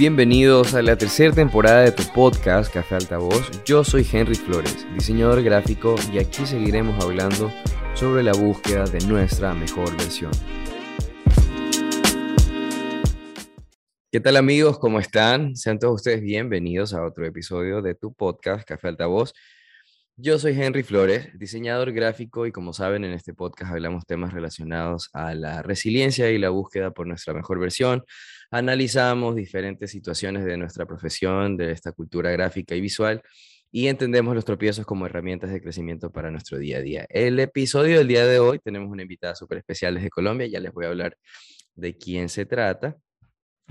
Bienvenidos a la tercera temporada de tu podcast Café Altavoz. Yo soy Henry Flores, diseñador gráfico, y aquí seguiremos hablando sobre la búsqueda de nuestra mejor versión. ¿Qué tal amigos? ¿Cómo están? Sean todos ustedes bienvenidos a otro episodio de tu podcast Café Altavoz. Yo soy Henry Flores, diseñador gráfico y como saben en este podcast hablamos temas relacionados a la resiliencia y la búsqueda por nuestra mejor versión. Analizamos diferentes situaciones de nuestra profesión, de esta cultura gráfica y visual y entendemos los tropiezos como herramientas de crecimiento para nuestro día a día. El episodio del día de hoy tenemos una invitada súper especial desde Colombia, ya les voy a hablar de quién se trata.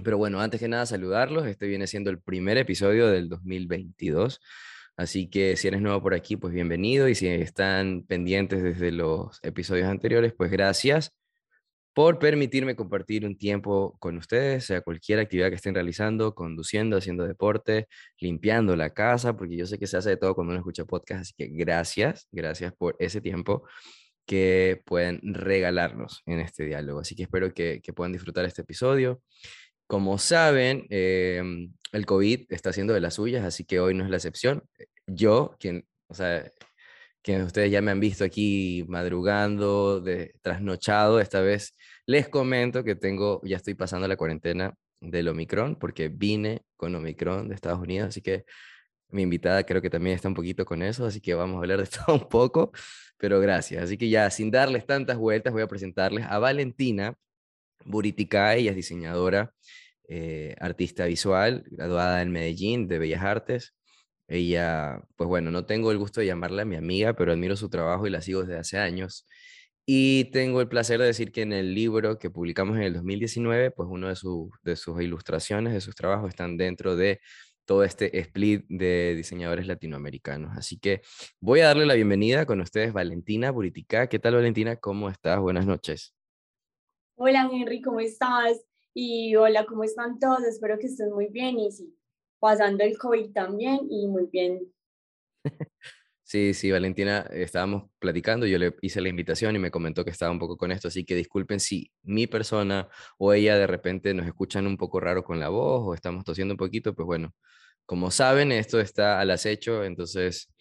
Pero bueno, antes que nada saludarlos, este viene siendo el primer episodio del 2022. Así que si eres nuevo por aquí, pues bienvenido. Y si están pendientes desde los episodios anteriores, pues gracias por permitirme compartir un tiempo con ustedes, sea cualquier actividad que estén realizando, conduciendo, haciendo deporte, limpiando la casa, porque yo sé que se hace de todo cuando uno escucha podcast, así que gracias, gracias por ese tiempo que pueden regalarnos en este diálogo. Así que espero que, puedan disfrutar este episodio. Como saben, em, el COVID está haciendo de las suyas, así que hoy no es la excepción. Yo, quien, o sea, que ustedes ya me han visto aquí madrugando, de, trasnochado, esta vez les comento que tengo, ya estoy pasando la cuarentena del Omicron, porque vine con Omicron de Estados Unidos, así que mi invitada creo que también está un poquito con eso, así que vamos a hablar de todo un poco, pero gracias. Así que ya, sin darles tantas vueltas, voy a presentarles a Valentina Buriticay, ella es diseñadora eh, artista visual, graduada en Medellín de Bellas Artes. Ella, pues bueno, no tengo el gusto de llamarla mi amiga, pero admiro su trabajo y la sigo desde hace años. Y tengo el placer de decir que en el libro que publicamos en el 2019, pues uno de, de sus ilustraciones, de sus trabajos, están dentro de todo este split de diseñadores latinoamericanos. Así que voy a darle la bienvenida con ustedes, Valentina Buritica. ¿Qué tal, Valentina? ¿Cómo estás? Buenas noches. Hola, Henry, ¿cómo estás? Y hola, ¿cómo están todos? Espero que estén muy bien y sí, pasando el COVID también y muy bien. Sí, sí, Valentina, estábamos platicando, yo le hice la invitación y me comentó que estaba un poco con esto, así que disculpen si mi persona o ella de repente nos escuchan un poco raro con la voz o estamos tosiendo un poquito, pues bueno, como saben, esto está al acecho, entonces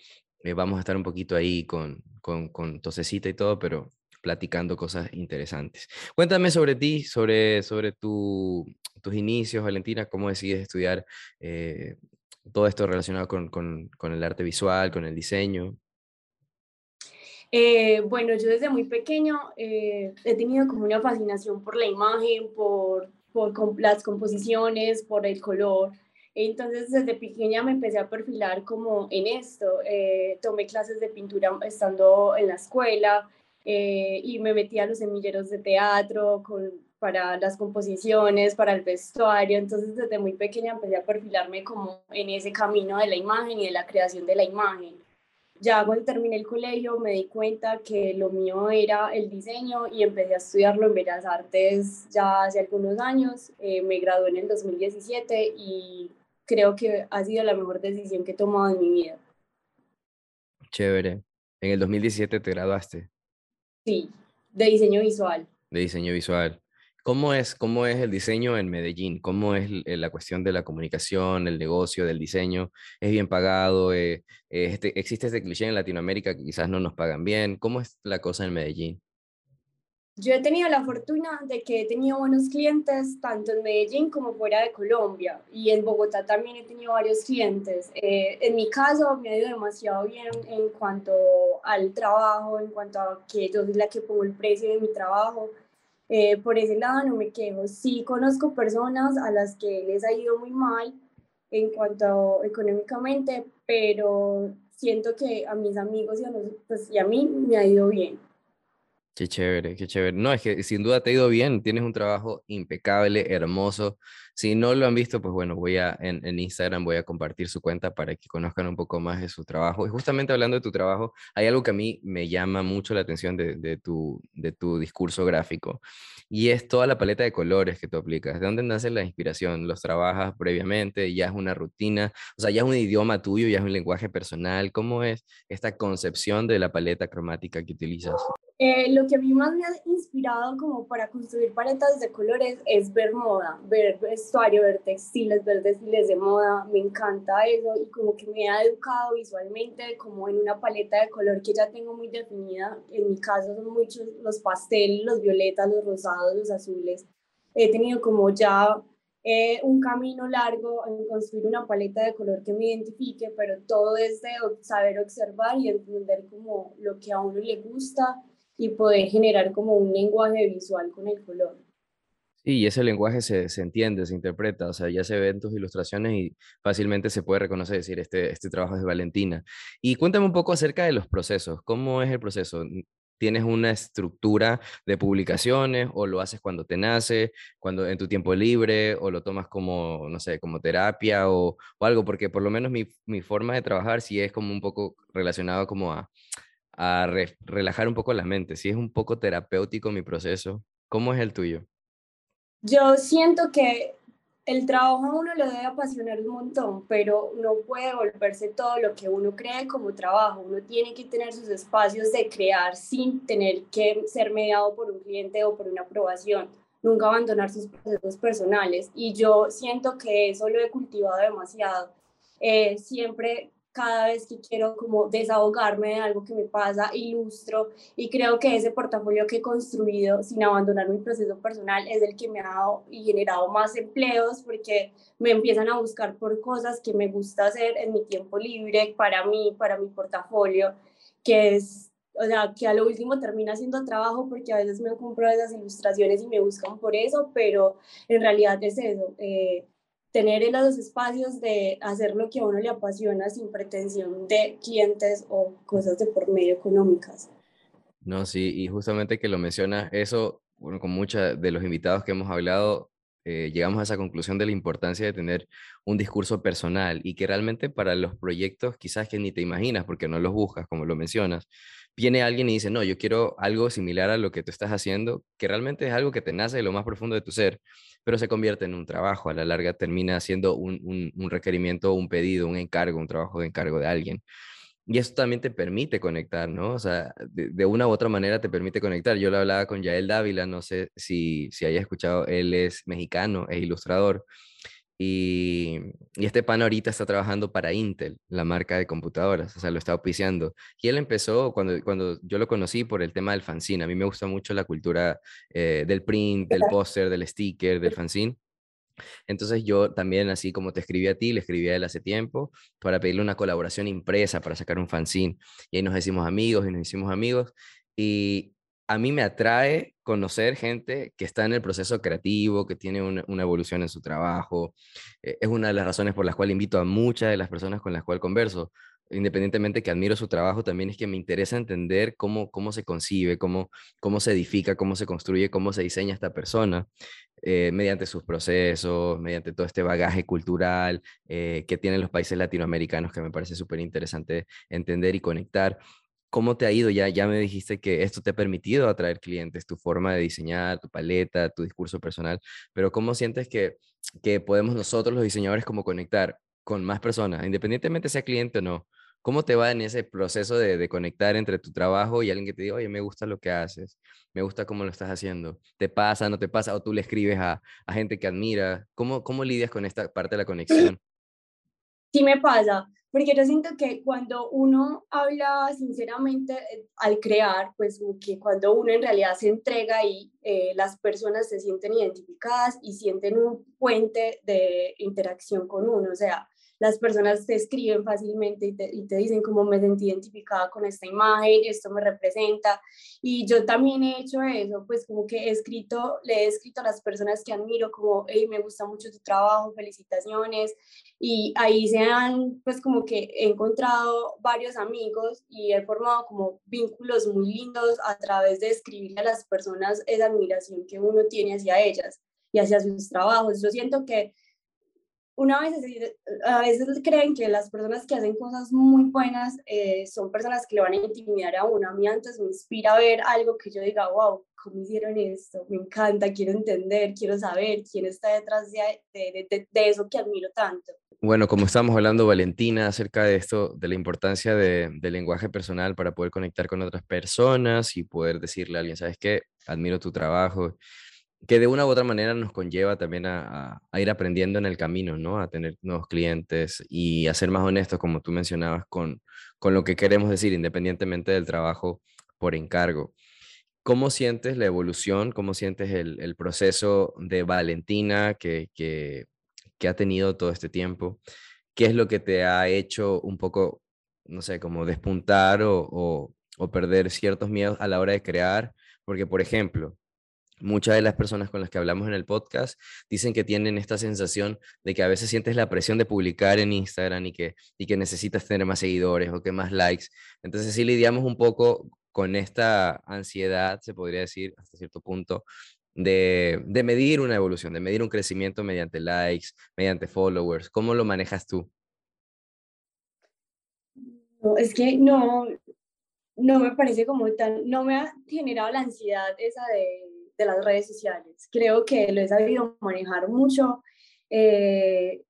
eh, vamos a estar un poquito ahí con, con, con tosecita y todo, pero platicando cosas interesantes. Cuéntame sobre ti, sobre, sobre tu, tus inicios, Valentina, cómo decides estudiar eh, todo esto relacionado con, con, el arte visual, con el diseño. Eh, bueno, yo desde muy pequeño eh, he tenido como una fascinación por la imagen, por, por las composiciones, por el color. Entonces desde pequeña me empecé a perfilar como en esto. tomé clases de pintura estando en la escuela, eh, y me metí a los semilleros de teatro para las composiciones, para el vestuario, entonces desde muy pequeña empecé a perfilarme como en ese camino de la imagen y de la creación de la imagen. Ya cuando terminé el colegio me di cuenta que lo mío era el diseño y empecé a estudiarlo en Bellas Artes ya hace algunos años. Eh, me gradué en el 2017 y creo que ha sido la mejor decisión que he tomado en mi vida. Chévere. En el 2017 te graduaste. Sí, de diseño visual. De diseño visual. ¿Cómo es, cómo es el diseño en Medellín? ¿Cómo es la cuestión de la comunicación, el negocio del diseño? ¿Es bien pagado? Eh, este, ¿Existe este cliché en Latinoamérica que quizás no nos pagan bien? ¿Cómo es la cosa en Medellín? Yo he tenido la fortuna de que he tenido buenos clientes tanto en Medellín como fuera de Colombia y en Bogotá también he tenido varios clientes. Eh, en mi caso me ha ido demasiado bien en cuanto al trabajo, en cuanto a que yo soy la que pongo el precio de mi trabajo. Eh, por ese lado no me quejo. Sí conozco personas a las que les ha ido muy mal en cuanto económicamente, pero siento que a mis amigos y a, pues, y a mí me ha ido bien. Qué chévere, qué chévere. No, es que sin duda te ha ido bien, tienes un trabajo impecable, hermoso. Si no lo han visto, pues bueno, voy a en, en, Instagram voy a compartir su cuenta para que conozcan un poco más de su trabajo. Y justamente hablando de tu trabajo, hay algo que a mí me llama mucho la atención de, de, tu, de tu discurso gráfico y es toda la paleta de colores que tú aplicas. ¿De dónde nace la inspiración? ¿Los trabajas previamente? ¿Ya es una rutina? O sea, ¿ya es un idioma tuyo? ¿Ya es un lenguaje personal? ¿Cómo es esta concepción de la paleta cromática que utilizas? Eh, lo que a mí más me ha inspirado como para construir paletas de colores es ver moda, ver vestuario, ver textiles, ver desfiles de moda, me encanta eso y como que me ha educado visualmente como en una paleta de color que ya tengo muy definida, en mi caso son muchos los pasteles, los violetas, los rosados, los azules, he tenido como ya eh, un camino largo en construir una paleta de color que me identifique, pero todo es de saber observar y entender como lo que a uno le gusta y poder generar como un lenguaje visual con el color. Sí, y ese lenguaje se, se, entiende, se interpreta, o sea, ya se ve en tus ilustraciones y fácilmente se puede reconocer, decir, este, este trabajo es de Valentina. Y cuéntame un poco acerca de los procesos, ¿cómo es el proceso? ¿Tienes una estructura de publicaciones o lo haces cuando te nace, cuando en tu tiempo libre o lo tomas como, no sé, como terapia o, o algo? Porque por lo menos mi, mi, forma de trabajar sí es como un poco relacionado como a, a relajar un poco la mente. Si es un poco terapéutico mi proceso, ¿cómo es el tuyo? Yo siento que el trabajo a uno le debe apasionar un montón, pero no puede volverse todo lo que uno cree como trabajo. Uno tiene que tener sus espacios de crear sin tener que ser mediado por un cliente o por una aprobación. Nunca abandonar sus procesos personales. Y yo siento que eso lo he cultivado demasiado. Eh, siempre cada vez que quiero como desahogarme de algo que me pasa, ilustro y creo que ese portafolio que he construido sin abandonar mi proceso personal es el que me ha dado y generado más empleos porque me empiezan a buscar por cosas que me gusta hacer en mi tiempo libre para mí, para mi portafolio, que es, o sea, que a lo último termina siendo trabajo porque a veces me compro esas ilustraciones y me buscan por eso, pero en realidad es eso. Eh, tener en los espacios de hacer lo que a uno le apasiona sin pretensión de clientes o cosas de por medio económicas. No, sí, y justamente que lo mencionas, eso, bueno, con muchos de los invitados que hemos hablado, eh, llegamos a esa conclusión de la importancia de tener un discurso personal y que realmente para los proyectos quizás que ni te imaginas porque no los buscas, como lo mencionas, viene alguien y dice, no, yo quiero algo similar a lo que tú estás haciendo, que realmente es algo que te nace de lo más profundo de tu ser pero se convierte en un trabajo, a la larga termina siendo un, un, requerimiento, un pedido, un encargo, un trabajo de encargo de alguien. Y eso también te permite conectar, ¿no? O sea, de, una u otra manera te permite conectar. Yo lo hablaba con Yael Dávila, no sé si, si haya escuchado, él es mexicano, es ilustrador, y, este pan ahorita está trabajando para Intel, la marca de computadoras, o sea, lo está auspiciando. Y él empezó cuando, cuando yo lo conocí por el tema del fanzine. A mí me gusta mucho la cultura eh, del print, del póster, del sticker, del fanzine. Entonces yo también, así como te escribí a ti, le escribí a él hace tiempo para pedirle una colaboración impresa para sacar un fanzine. Y ahí nos hicimos amigos y nos hicimos amigos. Y a mí me atrae conocer gente que está en el proceso creativo, que tiene una, evolución en su trabajo. Eh, es una de las razones por las cuales invito a muchas de las personas con las cuales converso. Independientemente que admiro su trabajo, también es que me interesa entender cómo, cómo se concibe, cómo, cómo se edifica, cómo se construye, cómo se diseña esta persona, eh, mediante sus procesos, mediante todo este bagaje cultural eh, que tienen los países latinoamericanos, que me parece súper interesante entender y conectar. ¿Cómo te ha ido? Ya, ya me dijiste que esto te ha permitido atraer clientes, tu forma de diseñar, tu paleta, tu discurso personal, pero ¿cómo sientes que, que podemos nosotros los diseñadores como conectar con más personas, independientemente sea cliente o no? ¿Cómo te va en ese proceso de, de, conectar entre tu trabajo y alguien que te diga, oye, me gusta lo que haces, me gusta cómo lo estás haciendo? ¿Te pasa, no te pasa? ¿O tú le escribes a, a gente que admira? ¿Cómo, ¿Cómo lidias con esta parte de la conexión? Sí me pasa porque yo siento que cuando uno habla sinceramente eh, al crear, pues que cuando uno en realidad se entrega y eh, las personas se sienten identificadas y sienten un puente de interacción con uno, o sea, las personas te escriben fácilmente y te, dicen cómo me sentí identificada con esta imagen, esto me representa. Y yo también he hecho eso, pues como que he escrito, le he escrito a las personas que admiro como, hey, me gusta mucho tu trabajo, felicitaciones. Y ahí se han, pues como que he encontrado varios amigos y he formado como vínculos muy lindos a través de escribirle a las personas esa admiración que uno tiene hacia ellas y hacia sus trabajos. Yo siento que una vez a veces creen que las personas que hacen cosas muy buenas eh, son personas que le van a intimidar a uno. A mí antes me inspira a ver algo que yo diga, wow, ¿cómo hicieron esto? Me encanta, quiero entender, quiero saber quién está detrás de, de, de, eso que admiro tanto. Bueno, como estamos hablando, Valentina, acerca de esto, de la importancia del lenguaje personal para poder conectar con otras personas y poder decirle a alguien, ¿sabes qué? Admiro tu trabajo que de una u otra manera nos conlleva también a, ir aprendiendo en el camino, ¿no? A tener nuevos clientes y a ser más honestos, como tú mencionabas, con, con lo que queremos decir, independientemente del trabajo por encargo. ¿Cómo sientes la evolución? ¿Cómo sientes el, el proceso de Valentina que, que, que, ha tenido todo este tiempo? ¿Qué es lo que te ha hecho un poco, no sé, como despuntar o, o, o perder ciertos miedos a la hora de crear? Porque, por ejemplo, Muchas de las personas con las que hablamos en el podcast dicen que tienen esta sensación de que a veces sientes la presión de publicar en Instagram y que, y que necesitas tener más seguidores o que más likes. Entonces sí lidiamos un poco con esta ansiedad, se podría decir, hasta cierto punto, de, de medir una evolución, de medir un crecimiento mediante likes, mediante followers. ¿Cómo lo manejas tú? Es que no, no me parece como tan, no me ha generado la ansiedad esa de de las redes sociales. Creo que lo he sabido manejar mucho. Eh,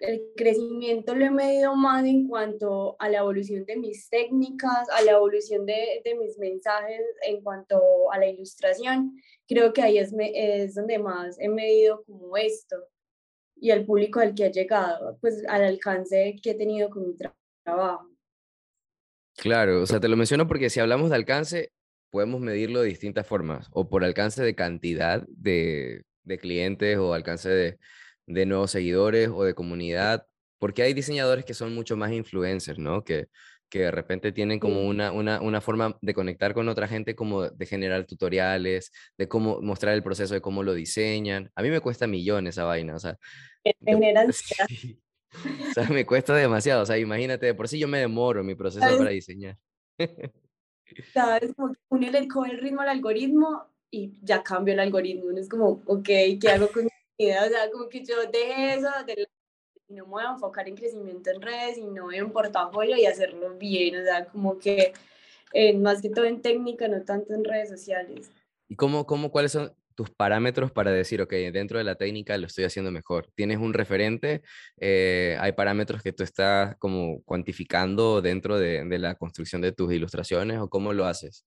el crecimiento lo he medido más en cuanto a la evolución de mis técnicas, a la evolución de, mis mensajes en cuanto a la ilustración. Creo que ahí es donde más he medido como esto y el público al que ha llegado, pues al alcance que he tenido con mi trabajo. Claro, o sea, te lo menciono porque si hablamos de alcance, podemos medirlo de distintas formas, o por alcance de cantidad de, clientes, o alcance de, nuevos seguidores, o de comunidad, porque hay diseñadores que son mucho más influencers, ¿no? Que, que de repente tienen como una, una, forma de conectar con otra gente, como de generar tutoriales, de cómo mostrar el proceso de cómo lo diseñan. A mí me cuesta millones esa vaina, o sea. O sea, me cuesta demasiado, o sea, imagínate, por si yo me demoro en mi proceso para diseñar. ¿Sabes? Como que uno le coge el ritmo al algoritmo y ya cambio el algoritmo. Uno es como, ok, ¿qué hago con mi vida? O sea, como que yo dejé eso, de no me voy a enfocar en crecimiento en redes, sino en portafolio y hacerlo bien. O sea, como que eh, más que todo en técnica, no tanto en redes sociales. ¿Y cómo, cómo, cuáles son tus parámetros para decir, ok, dentro de la técnica lo estoy haciendo mejor? ¿Tienes un referente? Eh, ¿Hay parámetros que tú estás como cuantificando dentro de, de, la construcción de tus ilustraciones o cómo lo haces?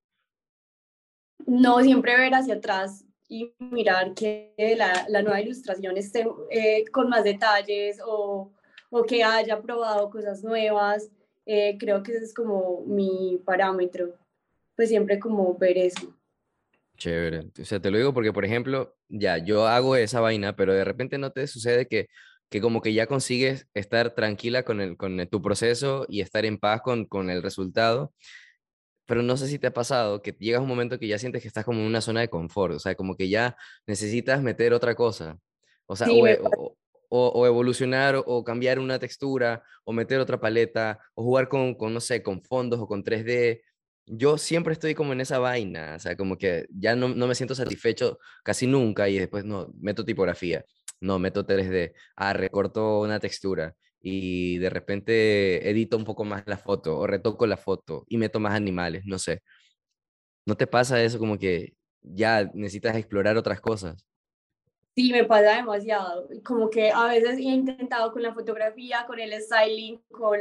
No, siempre ver hacia atrás y mirar que la, la nueva ilustración esté eh, con más detalles o, o, que haya probado cosas nuevas. Eh, creo que ese es como mi parámetro. Pues siempre como ver eso. Chévere. O sea, te lo digo porque, por ejemplo, ya, yo hago esa vaina, pero de repente no te sucede que, que como que ya consigues estar tranquila con, el, con tu proceso y estar en paz con, con el resultado. Pero no sé si te ha pasado que llegas a un momento que ya sientes que estás como en una zona de confort, o sea, como que ya necesitas meter otra cosa. O sea, o, o, evolucionar o, cambiar una textura o meter otra paleta o jugar con, con, no sé, con fondos o con 3D yo siempre estoy como en esa vaina, o sea, como que ya no, no, me siento satisfecho casi nunca y después no, meto tipografía, no, meto 3D, ah, recorto una textura y de repente edito un poco más la foto o retoco la foto y meto más animales, no sé. ¿No te pasa eso como que ya necesitas explorar otras cosas? Sí, me pasa demasiado. Como que a veces he intentado con la fotografía, con el styling, con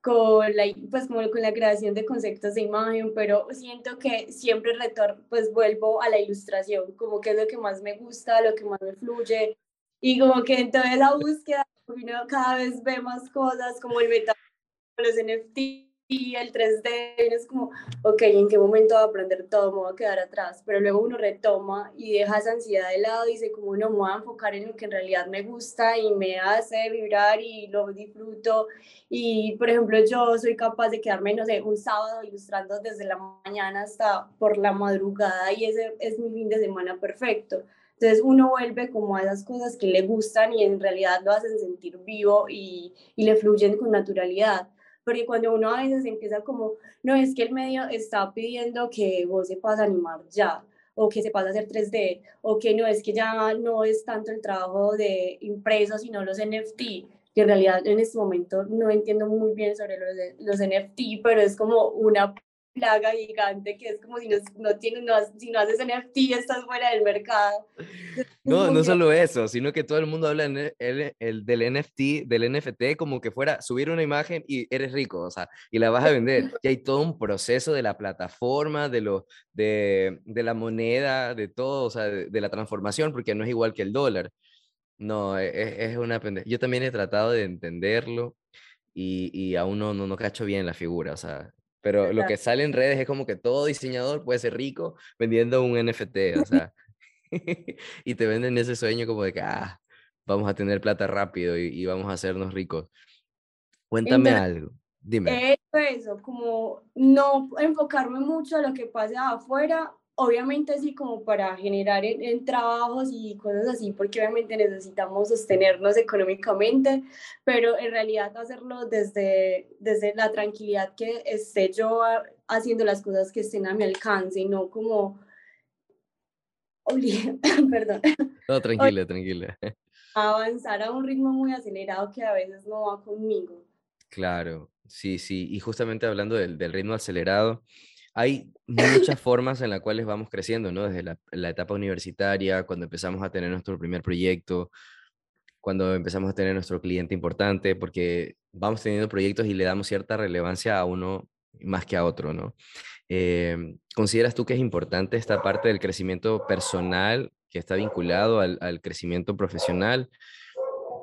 con la, pues como con la creación de conceptos de imagen, pero siento que siempre retorno, pues vuelvo a la ilustración, como que es lo que más me gusta, lo que más me fluye, y como que en toda esa búsqueda cada vez ve más cosas como el meta, los NFT, y el 3D es como, ok, ¿en qué momento voy a aprender todo? Me voy a quedar atrás. Pero luego uno retoma y deja esa ansiedad de lado y dice, como no, me voy a enfocar en lo que en realidad me gusta y me hace vibrar y lo disfruto. Y, por ejemplo, yo soy capaz de quedarme, no sé, un sábado ilustrando desde la mañana hasta por la madrugada y ese es mi fin de semana perfecto. Entonces uno vuelve como a esas cosas que le gustan y en realidad lo hacen sentir vivo y, y le fluyen con naturalidad porque cuando uno a veces empieza como, no es que el medio está pidiendo que vos sepas animar ya, o que se pasa a hacer 3D, o que no es que ya no es tanto el trabajo de impreso, sino los NFT, que en realidad en este momento no entiendo muy bien sobre los, los NFT, pero es como una plaga gigante que es como si no, no, tienes, no, si no haces NFT estás fuera del mercado. No, no solo eso, sino que todo el mundo habla el, el, del NFT, del NFT como que fuera subir una imagen y eres rico, o sea, y la vas a vender. Y hay todo un proceso de la plataforma, de, lo, de, de la moneda, de todo, o sea, de, la transformación, porque no es igual que el dólar. No, es, e, es una pendeja. Yo también he tratado de entenderlo y, y aún no, no, no cacho bien la figura, o sea, pero lo que sale en redes es como que todo diseñador puede ser rico vendiendo un NFT, o sea, y te venden ese sueño como de que, ah, vamos a tener plata rápido y, vamos a hacernos ricos. Cuéntame algo, dime. Eso, eso, como no enfocarme mucho a lo que pasa afuera, obviamente sí como para generar en, trabajos y cosas así, porque obviamente necesitamos sostenernos económicamente, pero en realidad hacerlo desde, desde la tranquilidad que esté yo haciendo las cosas que estén a mi alcance y no como... Perdón. No, tranquila, tranquila. Avanzar a un ritmo muy acelerado que a veces no va conmigo. Claro, sí, sí. Y justamente hablando del, del ritmo acelerado, hay muchas formas en las cuales vamos creciendo, ¿no? Desde la, etapa universitaria, cuando empezamos a tener nuestro primer proyecto, cuando empezamos a tener nuestro cliente importante, porque vamos teniendo proyectos y le damos cierta relevancia a uno más que a otro, ¿no? Em, ¿Consideras tú que es importante esta parte del crecimiento personal que está vinculado al, al crecimiento profesional?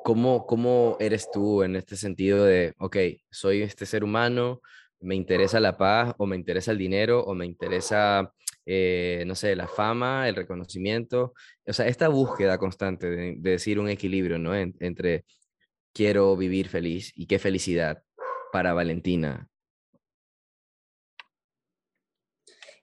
¿Cómo, ¿Cómo eres tú en este sentido de, ok, soy este ser humano, me interesa la paz o me interesa el dinero o me interesa, eh, no sé, la fama, el reconocimiento. O sea, esta búsqueda constante de, decir un equilibrio, ¿no? entre quiero vivir feliz y qué felicidad para Valentina.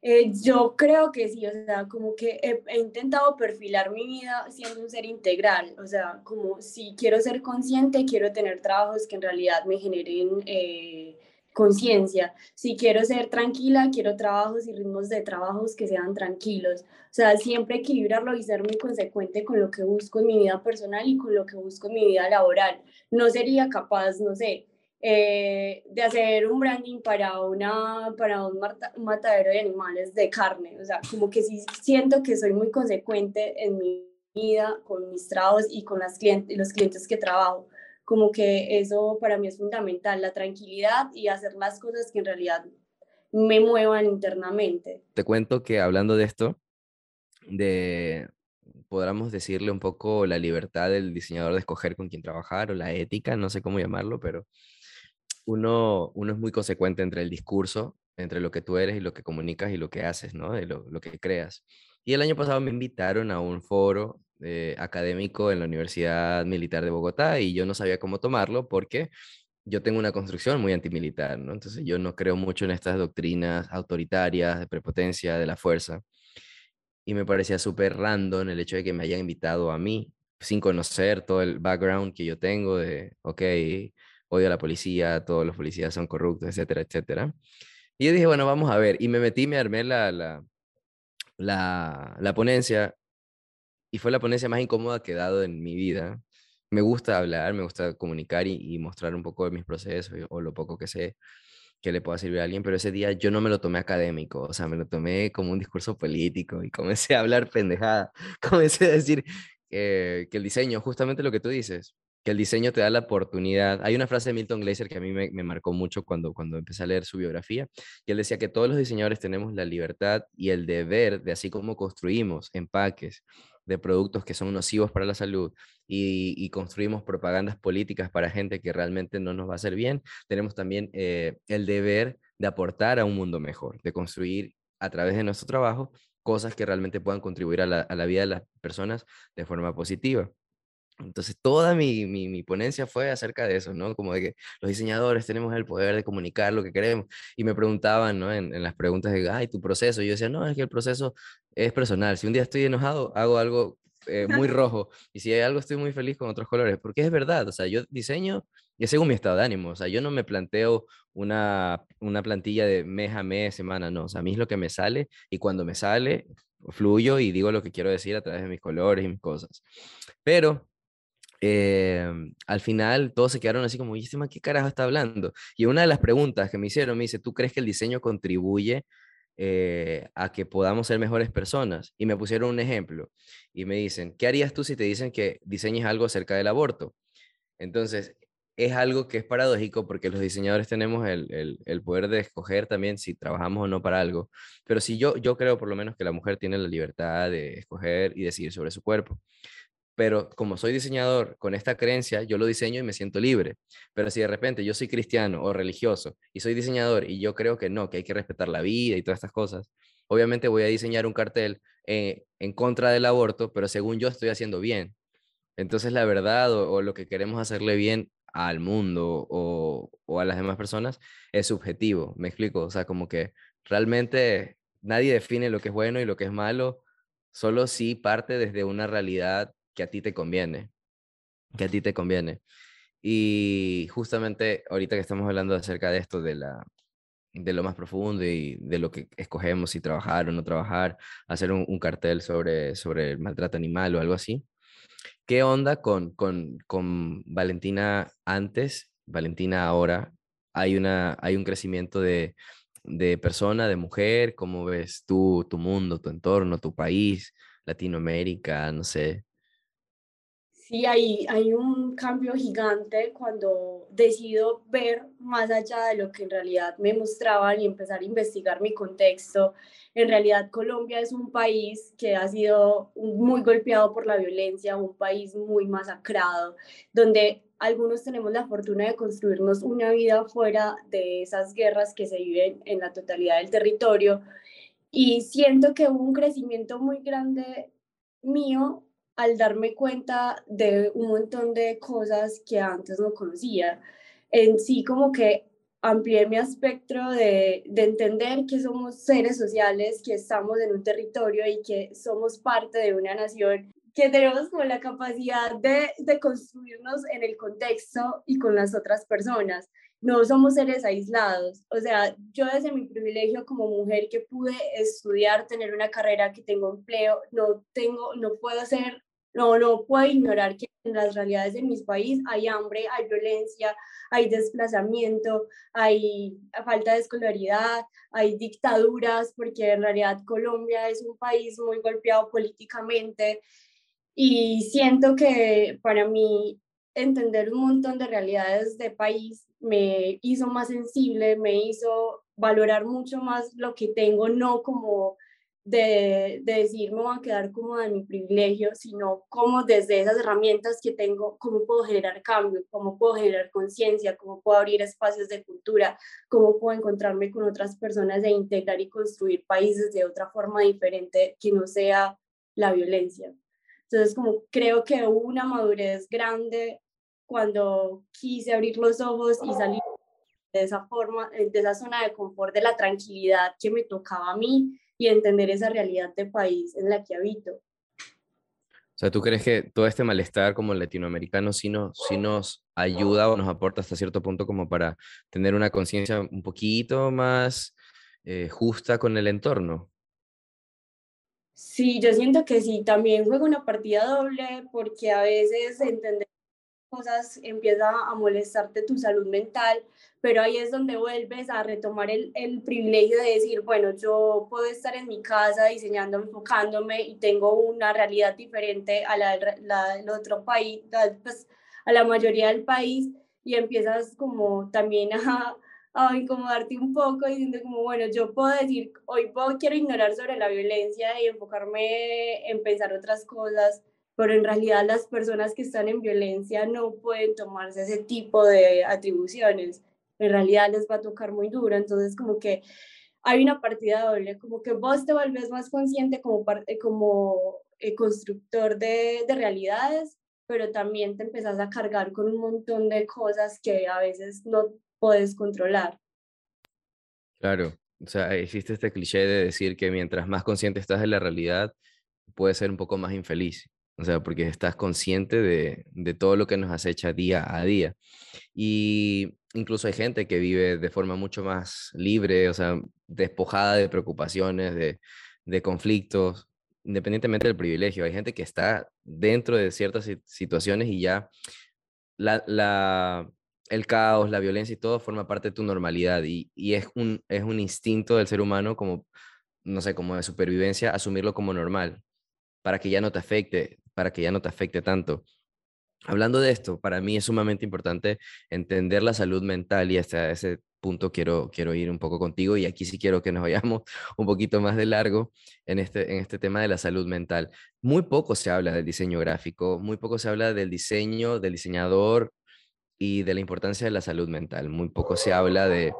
Eh, yo creo que sí, o sea, como que he, intentado perfilar mi vida siendo un ser integral, o sea, como si quiero ser consciente, quiero tener trabajos que en realidad me generen eh, conciencia. Si quiero ser tranquila, quiero trabajos y ritmos de trabajos que sean tranquilos. O sea, siempre equilibrarlo y ser muy consecuente con lo que busco en mi vida personal y con lo que busco en mi vida laboral. No sería capaz, no sé, eh, de hacer un branding para, una, para un, matadero de animales de carne. O sea, como que sí siento que soy muy consecuente en mi vida con mis trabajos y con las clientes, los clientes que trabajo como que eso para mí es fundamental, la tranquilidad y hacer las cosas que en realidad me muevan internamente. Te cuento que hablando de esto, de, podríamos decirle un poco la libertad del diseñador de escoger con quién trabajar o la ética, no sé cómo llamarlo, pero uno, uno es muy consecuente entre el discurso, entre lo que tú eres y lo que comunicas y lo que haces, ¿no? De lo, lo que creas. Y el año pasado me invitaron a un foro eh, académico en la Universidad Militar de Bogotá y yo no sabía cómo tomarlo porque yo tengo una construcción muy antimilitar, ¿no? Entonces yo no creo mucho en estas doctrinas autoritarias de prepotencia, de la fuerza. Y me parecía súper random el hecho de que me hayan invitado a mí, sin conocer todo el background que yo tengo de, ok, odio a la policía, todos los policías son corruptos, etcétera, etcétera. Y yo dije, bueno, vamos a ver. Y me metí, me armé la, la, la, la ponencia y fue la ponencia más incómoda que he dado en mi vida. Me gusta hablar, me gusta comunicar y, mostrar un poco de mis procesos o lo poco que sé que le pueda servir a alguien, pero ese día yo no me lo tomé académico, o sea, me lo tomé como un discurso político y comencé a hablar pendejada, comencé a decir que el diseño, justamente lo que tú dices, que el diseño te da la oportunidad. Hay una frase de Milton Glaser que a mí me, me, marcó mucho cuando, cuando empecé a leer su biografía, y él decía que todos los diseñadores tenemos la libertad y el deber de así como construimos empaques, de productos que son nocivos para la salud y, construimos propagandas políticas para gente que realmente no nos va a hacer bien, tenemos también eh, el deber de aportar a un mundo mejor, de construir a través de nuestro trabajo cosas que realmente puedan contribuir a la, a la vida de las personas de forma positiva. Entonces, toda mi, mi, ponencia fue acerca de eso, ¿no? Como de que los diseñadores tenemos el poder de comunicar lo que queremos. Y me preguntaban, ¿no? En, en, las preguntas de, ay, tu proceso. Y yo decía, no, es que el proceso es personal. Si un día estoy enojado, hago algo eh, muy rojo. Y si hay algo, estoy muy feliz con otros colores. Porque es verdad, o sea, yo diseño y según mi estado de ánimo. O sea, yo no me planteo una, una plantilla de mes a mes, semana, no. O sea, a mí es lo que me sale y cuando me sale, fluyo y digo lo que quiero decir a través de mis colores y mis cosas. Pero eh, al final todos se quedaron así como, ¿y este qué carajo está hablando? Y una de las preguntas que me hicieron me dice, ¿tú crees que el diseño contribuye eh, a que podamos ser mejores personas? Y me pusieron un ejemplo y me dicen, ¿qué harías tú si te dicen que diseñes algo acerca del aborto? Entonces, es algo que es paradójico porque los diseñadores tenemos el, el, poder de escoger también si trabajamos o no para algo. Pero si yo, yo creo por lo menos que la mujer tiene la libertad de escoger y decidir sobre su cuerpo. Pero como soy diseñador con esta creencia, yo lo diseño y me siento libre. Pero si de repente yo soy cristiano o religioso y soy diseñador y yo creo que no, que hay que respetar la vida y todas estas cosas, obviamente voy a diseñar un cartel eh, en contra del aborto, pero según yo estoy haciendo bien. Entonces la verdad o lo que queremos hacerle bien al mundo o, a las demás personas es subjetivo, me explico, o sea, como que realmente nadie define lo que es bueno y lo que es malo, solo si parte desde una realidad que a ti te conviene, que a ti te conviene. Y justamente ahorita que estamos hablando acerca de esto, de, la, de lo más profundo y de lo que escogemos, si trabajar o no trabajar, hacer un, un cartel sobre, sobre el maltrato animal o algo así, ¿Qué onda con, con, con, Valentina antes, Valentina ahora? Hay, una, hay un crecimiento de, de persona, de mujer, ¿cómo ves tú, tu mundo, tu entorno, tu país, Latinoamérica, no sé? Sí, hay, hay un cambio gigante cuando decido ver más allá de lo que en realidad me mostraban y empezar a investigar mi contexto. En realidad Colombia es un país que ha sido muy golpeado por la violencia, un país muy masacrado, donde algunos tenemos la fortuna de construirnos una vida fuera de esas guerras que se viven en la totalidad del territorio. Y siento que hubo un crecimiento muy grande mío al darme cuenta de un montón de cosas que antes no conocía. En sí, como que amplié mi espectro de, de, entender que somos seres sociales, que estamos en un territorio y que somos parte de una nación, que tenemos como la capacidad de, de construirnos en el contexto y con las otras personas. No somos seres aislados. O sea, yo desde mi privilegio como mujer que pude estudiar, tener una carrera, que tengo empleo, no tengo, no puedo ser no, no puedo ignorar que en las realidades de mis país hay hambre, hay violencia, hay desplazamiento, hay falta de escolaridad, hay dictaduras, porque en realidad Colombia es un país muy golpeado políticamente y siento que para mí entender un montón de realidades de país me hizo más sensible, me hizo valorar mucho más lo que tengo, no como de, de, decir me voy a quedar cómoda en mi privilegio, sino cómo desde esas herramientas que tengo, cómo puedo generar cambio, cómo puedo generar conciencia, cómo puedo abrir espacios de cultura, cómo puedo encontrarme con otras personas e integrar y construir países de otra forma diferente que no sea la violencia. Entonces, como creo que una madurez grande cuando quise abrir los ojos y salir de esa forma, de esa zona de confort, de la tranquilidad que me tocaba a mí y entender esa realidad de país en la que habito. O sea, ¿tú crees que todo este malestar como latinoamericano sí nos, sí nos ayuda o nos aporta hasta cierto punto como para tener una conciencia un poquito más eh, justa con el entorno? Sí, yo siento que sí, también juega una partida doble porque a veces entender cosas empieza a molestarte tu salud mental, pero ahí es donde vuelves a retomar el, el, privilegio de decir, bueno, yo puedo estar en mi casa diseñando, enfocándome y tengo una realidad diferente a la, del otro país, pues, a la mayoría del país y empiezas como también a, a incomodarte un poco diciendo como, bueno, yo puedo decir, hoy puedo, quiero ignorar sobre la violencia y enfocarme en pensar otras cosas pero en realidad las personas que están en violencia no pueden tomarse ese tipo de atribuciones en realidad les va a tocar muy duro. Entonces, como que hay una partida doble, como que vos te volvés más consciente como, parte, como eh, constructor de, de realidades, pero también te empezás a cargar con un montón de cosas que a veces no puedes controlar. Claro, o sea, existe este cliché de decir que mientras más consciente estás de la realidad, puedes ser un poco más infeliz. O sea, porque estás consciente de, de todo lo que nos acecha día a día. Y incluso hay gente que vive de forma mucho más libre, o sea, despojada de preocupaciones, de, de conflictos, independientemente del privilegio. Hay gente que está dentro de ciertas situaciones y ya la, el caos, la violencia y todo forma parte de tu normalidad y, es, un, es un instinto del ser humano como, no sé, como de supervivencia, asumirlo como normal, para que ya no te afecte, para que ya no te afecte tanto. Hablando de esto, para mí es sumamente importante entender la salud mental y hasta ese punto quiero, quiero ir un poco contigo y aquí sí quiero que nos vayamos un poquito más de largo en este, en este tema de la salud mental. Muy poco se habla del diseño gráfico, muy poco se habla del diseño, del diseñador y de la importancia de la salud mental. Muy poco se habla de,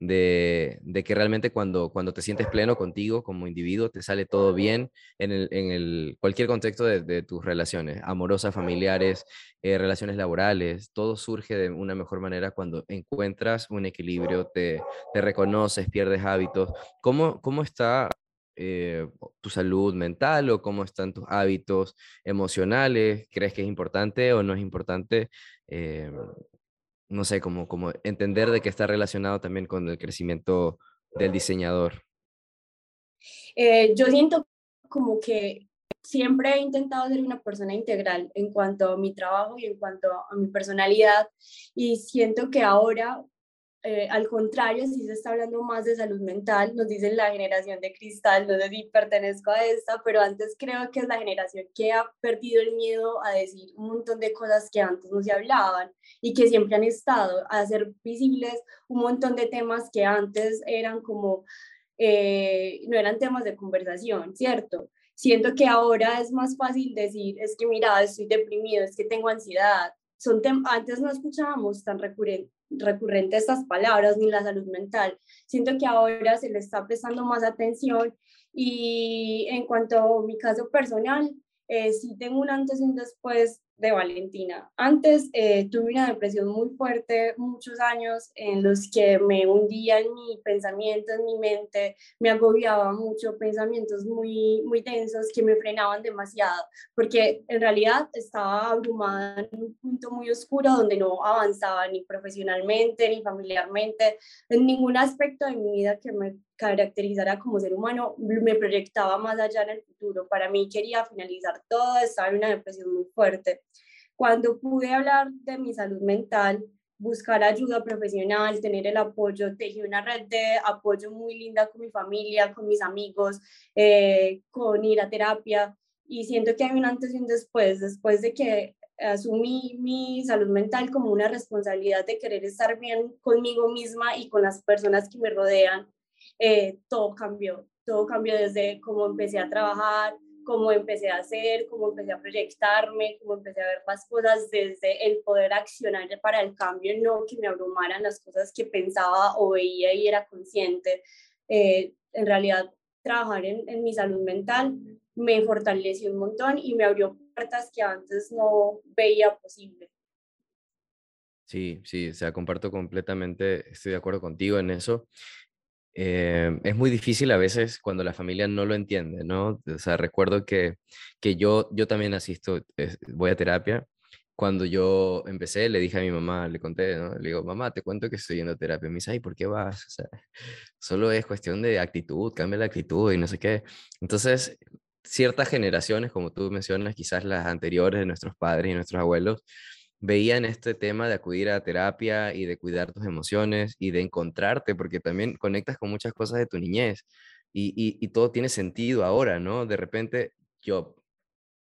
de, que realmente cuando, cuando te sientes pleno contigo como individuo, te sale todo bien en, el, en el, cualquier contexto de, tus relaciones, amorosas, familiares, eh, relaciones laborales, todo surge de una mejor manera cuando encuentras un equilibrio, te, te reconoces, pierdes hábitos. ¿Cómo, cómo está eh, tu salud mental o cómo están tus hábitos emocionales? ¿Crees que es importante o no es importante? Eh, no sé, como, como entender de que está relacionado también con el crecimiento del diseñador. Eh, yo siento como que siempre he intentado ser una persona integral en cuanto a mi trabajo y en cuanto a mi personalidad y siento que ahora eh, al contrario, si se está hablando más de salud mental, nos dicen la generación de cristal, no sé si pertenezco a esta, pero antes creo que es la generación que ha perdido el miedo a decir un montón de cosas que antes no se hablaban y que siempre han estado, a hacer visibles un montón de temas que antes eran como, eh, no eran temas de conversación, ¿cierto? Siento que ahora es más fácil decir, es que mira, estoy deprimido, es que tengo ansiedad, son antes no escuchábamos tan recurrente, recurrente estas palabras ni la salud mental. Siento que ahora se le está prestando más atención y en cuanto a mi caso personal, eh, sí tengo un antes y un después de Valentina. Antes eh, tuve una depresión muy fuerte, muchos años en los que me hundía en mi pensamiento, en mi mente, me agobiaba mucho, pensamientos muy, muy densos que me frenaban demasiado, porque en realidad estaba abrumada en un punto muy oscuro donde no avanzaba ni profesionalmente ni familiarmente, en ningún aspecto de mi vida que me caracterizara como ser humano, me proyectaba más allá en el futuro. Para mí quería finalizar todo, estaba en una depresión muy fuerte. Cuando pude hablar de mi salud mental, buscar ayuda profesional, tener el apoyo, tejí una red de apoyo muy linda con mi familia, con mis amigos, eh, con ir a terapia y siento que hay un antes y un después, después de que asumí mi salud mental como una responsabilidad de querer estar bien conmigo misma y con las personas que me rodean, eh, todo cambió, todo cambió desde cómo empecé a trabajar, cómo empecé a hacer, cómo empecé a proyectarme, cómo empecé a ver más cosas desde el poder accionar para el cambio, no que me abrumaran las cosas que pensaba o veía y era consciente. Eh, en realidad, trabajar en, en mi salud mental me fortaleció un montón y me abrió puertas que antes no veía posible. Sí, sí, o sea, comparto completamente, estoy de acuerdo contigo en eso. Eh, es muy difícil a veces cuando la familia no lo entiende, ¿no? O sea, recuerdo que, que yo, yo también asisto, voy a terapia. Cuando yo empecé, le dije a mi mamá, le conté, ¿no? Le digo, mamá, te cuento que estoy yendo a terapia. Me dice, ay, ¿por qué vas? O sea, solo es cuestión de actitud, cambia la actitud y no sé qué. Entonces, ciertas generaciones, como tú mencionas, quizás las anteriores de nuestros padres y nuestros abuelos, veían este tema de acudir a terapia y de cuidar tus emociones y de encontrarte, porque también conectas con muchas cosas de tu niñez y, y, todo tiene sentido ahora, ¿no? De repente yo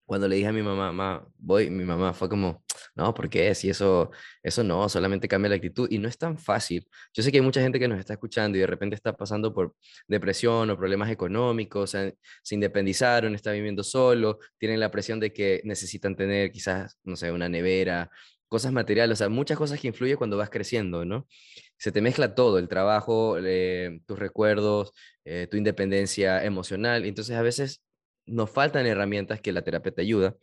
cuando le dije a mi mamá, mamá, voy, mi mamá fue como, no, ¿por qué? Si eso, eso no, solamente cambia la actitud. Y no es tan fácil. Yo sé que hay mucha gente que nos está escuchando y de repente está pasando por depresión o problemas económicos, se, se independizaron, está viviendo solo, tienen la presión de que necesitan tener quizás, no sé, una nevera, cosas materiales, o sea, muchas cosas que influyen cuando vas creciendo, ¿no? Se te mezcla todo, el trabajo, eh, tus recuerdos, eh, tu independencia emocional. Entonces a veces nos faltan herramientas que la terapia te ayuda.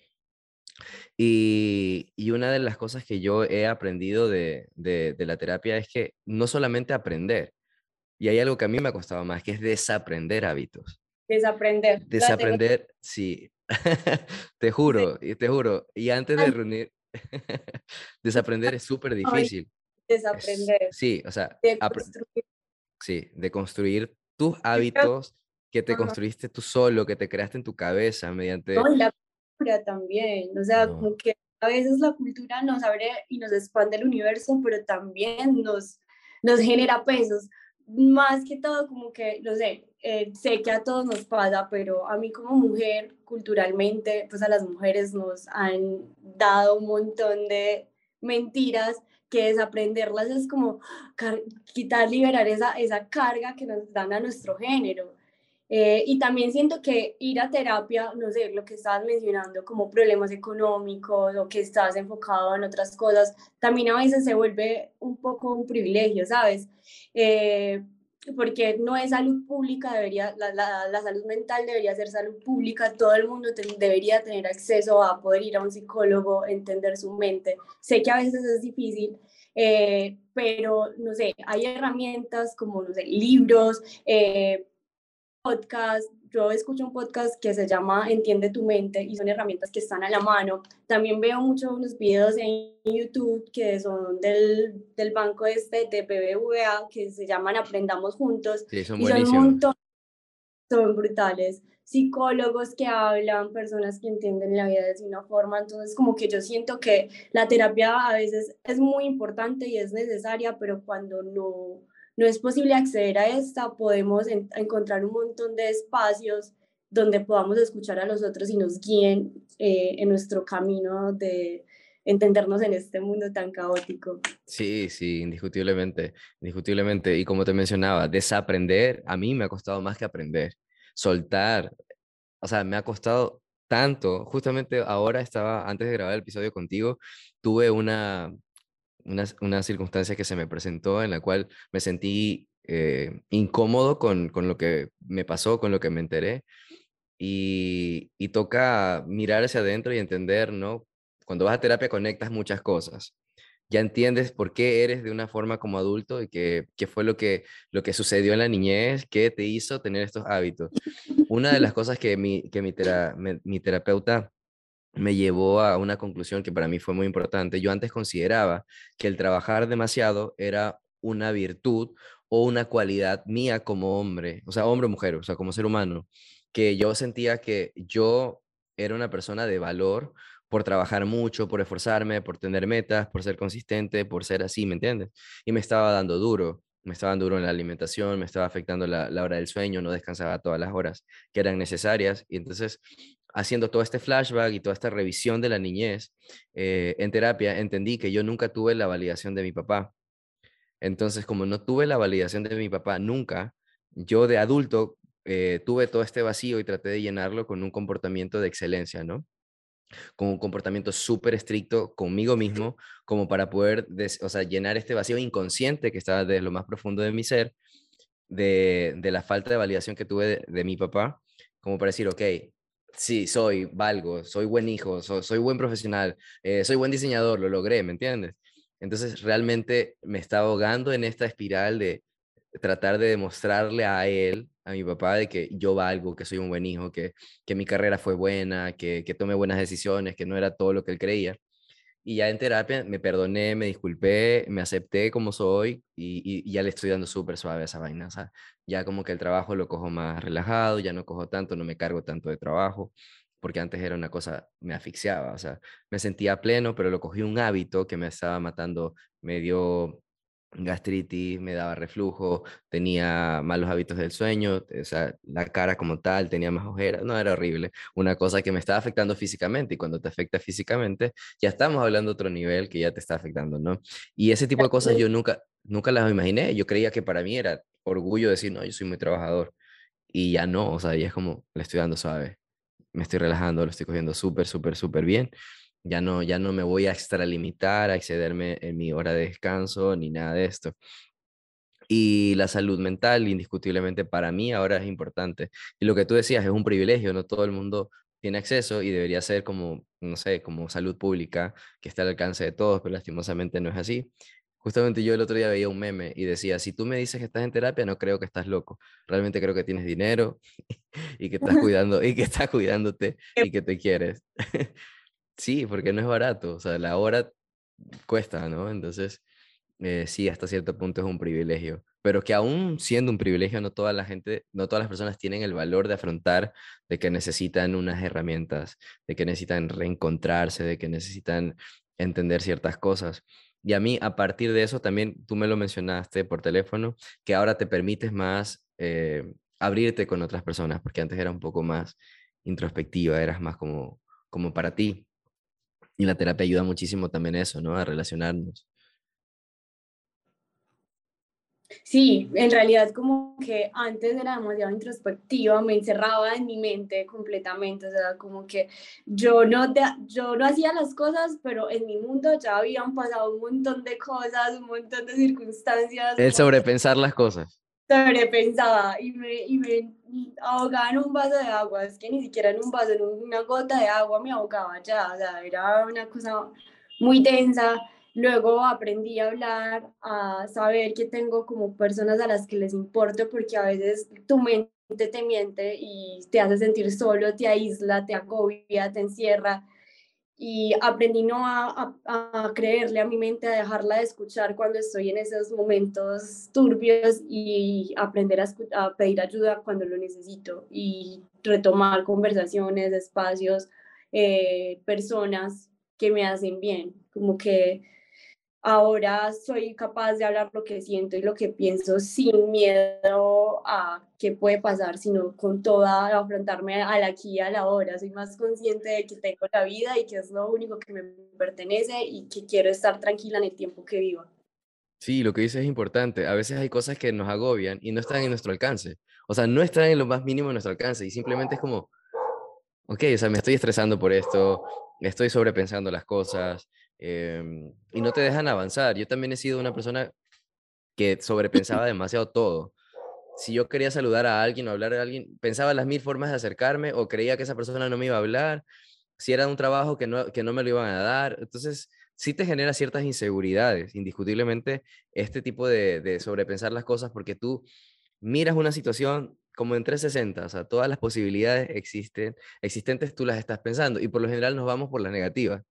Y, una de las cosas que yo he aprendido de, la terapia es que no solamente aprender, y hay algo que a mí me ha costado más, que es desaprender hábitos. Desaprender. Desaprender, sí. te juro, y te juro. Y antes de reunir, desaprender es súper difícil. Desaprender. sí, o sea, de construir. sí, de construir tus hábitos que te construiste tú solo, que te creaste en tu cabeza mediante... No, y la cultura también, o sea, como que a veces la cultura nos abre y nos expande el universo, pero también nos, nos genera pesos. Más que todo, como que, no sé, eh, sé que a todos nos pasa, pero a mí como mujer, culturalmente, pues a las mujeres nos han dado un montón de mentiras que desaprenderlas es como quitar, liberar esa, esa carga que nos dan a nuestro género. Eh, y también siento que ir a terapia, no sé, lo que estabas mencionando, como problemas económicos o que estás enfocado en otras cosas, también a veces se vuelve un poco un privilegio, ¿sabes? Eh, porque no es salud pública, debería, la, la, la, salud mental debería ser salud pública, todo el mundo debería tener acceso a poder ir a un psicólogo, entender su mente. Sé que a veces es difícil, eh, pero no sé, hay herramientas como, no sé, libros, eh, podcast, yo escucho un podcast que se llama Entiende tu mente y son herramientas que están a la mano. También veo muchos unos videos en YouTube que son del, del banco este de BBVA que se llaman Aprendamos Juntos. Sí, son y. Son, son brutales. Psicólogos que hablan, personas que entienden la vida de una forma. Entonces, como que yo siento que la terapia a veces es muy importante y es necesaria, pero cuando no no es posible acceder a esta, podemos encontrar un montón de espacios donde podamos escuchar a los otros y nos guíen eh, en nuestro camino de entendernos en este mundo tan caótico. Sí, sí, indiscutiblemente, indiscutiblemente. Y como te mencionaba, desaprender a mí me ha costado más que aprender. Soltar, o sea, me ha costado tanto. Justamente ahora estaba, antes de grabar el episodio contigo, tuve una, una, una, circunstancia que se me presentó en la cual me sentí eh, incómodo con, con, lo que me pasó, con lo que me enteré. Y, y, toca mirar hacia adentro y entender, ¿no? Cuando vas a terapia conectas muchas cosas. Ya entiendes por qué eres de una forma como adulto y qué, qué fue lo que, lo que sucedió en la niñez, qué te hizo tener estos hábitos. Una de las cosas que mi, que mi, tera, mi terapeuta me llevó a una conclusión que para mí fue muy importante. Yo antes consideraba que el trabajar demasiado era una virtud o una cualidad mía como hombre, o sea, hombre o mujer, o sea, como ser humano, que yo sentía que yo era una persona de valor por trabajar mucho, por esforzarme, por tener metas, por ser consistente, por ser así, ¿me entiendes? Y me estaba dando duro, me estaba dando duro en la alimentación, me estaba afectando la, la hora del sueño, no descansaba todas las horas que eran necesarias. Y entonces haciendo todo este flashback y toda esta revisión de la niñez eh, en terapia, entendí que yo nunca tuve la validación de mi papá. Entonces, como no tuve la validación de mi papá nunca, yo de adulto eh, tuve todo este vacío y traté de llenarlo con un comportamiento de excelencia, ¿no? Con un comportamiento súper estricto conmigo mismo, como para poder, o sea, llenar este vacío inconsciente que estaba desde lo más profundo de mi ser, de, de la falta de validación que tuve de, de mi papá, como para decir, ok, sí, soy, valgo, soy buen hijo, soy, buen profesional, eh, soy buen diseñador, lo logré, ¿me entiendes? Entonces realmente me está ahogando en esta espiral de tratar de demostrarle a él, a mi papá, de que yo valgo, que soy un buen hijo, que, que mi carrera fue buena, que, que tomé buenas decisiones, que no era todo lo que él creía. Y ya en terapia me perdoné, me disculpé, me acepté como soy y, ya le estoy dando súper suave esa vaina. O sea, ya como que el trabajo lo cojo más relajado, ya no cojo tanto, no me cargo tanto de trabajo, porque antes era una cosa, me asfixiaba, o sea, me sentía pleno, pero lo cogí un hábito que me estaba matando, me dio gastritis, me daba reflujo, tenía malos hábitos del sueño, o sea, la cara como tal, tenía más ojeras, no, era horrible. Una cosa que me estaba afectando físicamente y cuando te afecta físicamente, ya estamos hablando de otro nivel que ya te está afectando, ¿no? Y ese tipo de cosas yo nunca, nunca las imaginé, yo creía que para mí era orgullo decir, no, yo soy muy trabajador. Y ya no, o sea, ya es como, le estoy dando suave, me estoy relajando, lo estoy cogiendo súper, súper, súper bien ya no, ya no me voy a extralimitar, a excederme en mi hora de descanso, ni nada de esto. Y la salud mental, indiscutiblemente, para mí ahora es importante. Y lo que tú decías es un privilegio, no todo el mundo tiene acceso y debería ser como, no sé, como salud pública, que está al alcance de todos, pero lastimosamente no es así. Justamente yo el otro día veía un meme y decía, si tú me dices que estás en terapia, no creo que estás loco. Realmente creo que tienes dinero y que estás cuidando y que estás cuidándote y que te quieres. Sí, porque no es barato, o sea, la hora cuesta, ¿no? Entonces, eh, sí, hasta cierto punto es un privilegio, pero que aún siendo un privilegio, no toda la gente, no todas las personas tienen el valor de afrontar de que necesitan unas herramientas, de que necesitan reencontrarse, de que necesitan entender ciertas cosas. Y a mí, a partir de eso, también tú me lo mencionaste por teléfono, que ahora te permites más eh, abrirte con otras personas, porque antes era un poco más introspectiva, eras más como, como para ti. Y la terapia ayuda muchísimo también eso, ¿no? A relacionarnos. Sí, en realidad como que antes era demasiado introspectiva, me encerraba en mi mente completamente, o sea, como que yo no, yo no hacía las cosas, pero en mi mundo ya habían pasado un montón de cosas, un montón de circunstancias. El sobrepensar las cosas. Sobrepensaba y me, y me ahogaba en un vaso de agua, es que ni siquiera en un vaso, en una gota de agua me ahogaba ya, o sea, era una cosa muy tensa. Luego aprendí a hablar, a saber que tengo como personas a las que les importo, porque a veces tu mente te miente y te hace sentir solo, te aísla, te agobia, te encierra. Y aprendí no a, creerle a mi mente, a dejarla de escuchar cuando estoy en esos momentos turbios y aprender a, a pedir ayuda cuando lo necesito y retomar conversaciones, espacios, eh, personas que me hacen bien. Como que ahora soy capaz de hablar lo que siento y lo que pienso sin miedo a qué puede pasar, sino con toda, afrontarme al aquí y a la hora. Soy más consciente de que tengo la vida y que es lo único que me pertenece y que quiero estar tranquila en el tiempo que viva. Sí, lo que dices es importante. A veces hay cosas que nos agobian y no están en nuestro alcance. O sea, no están en lo más mínimo de nuestro alcance y simplemente es como, ok, o sea, me estoy estresando por esto, estoy sobrepensando las cosas, Em, y no te dejan avanzar. Yo también he sido una persona que sobrepensaba demasiado todo. Si yo quería saludar a alguien o hablar a alguien, pensaba las mil formas de acercarme o creía que esa persona no me iba a hablar, si era un trabajo que no, que no me lo iban a dar. Entonces, sí te genera ciertas inseguridades, indiscutiblemente, este tipo de, de sobrepensar las cosas porque tú miras una situación como en 360, o sea, todas las posibilidades existen, existentes tú las estás pensando y por lo general nos vamos por las negativas.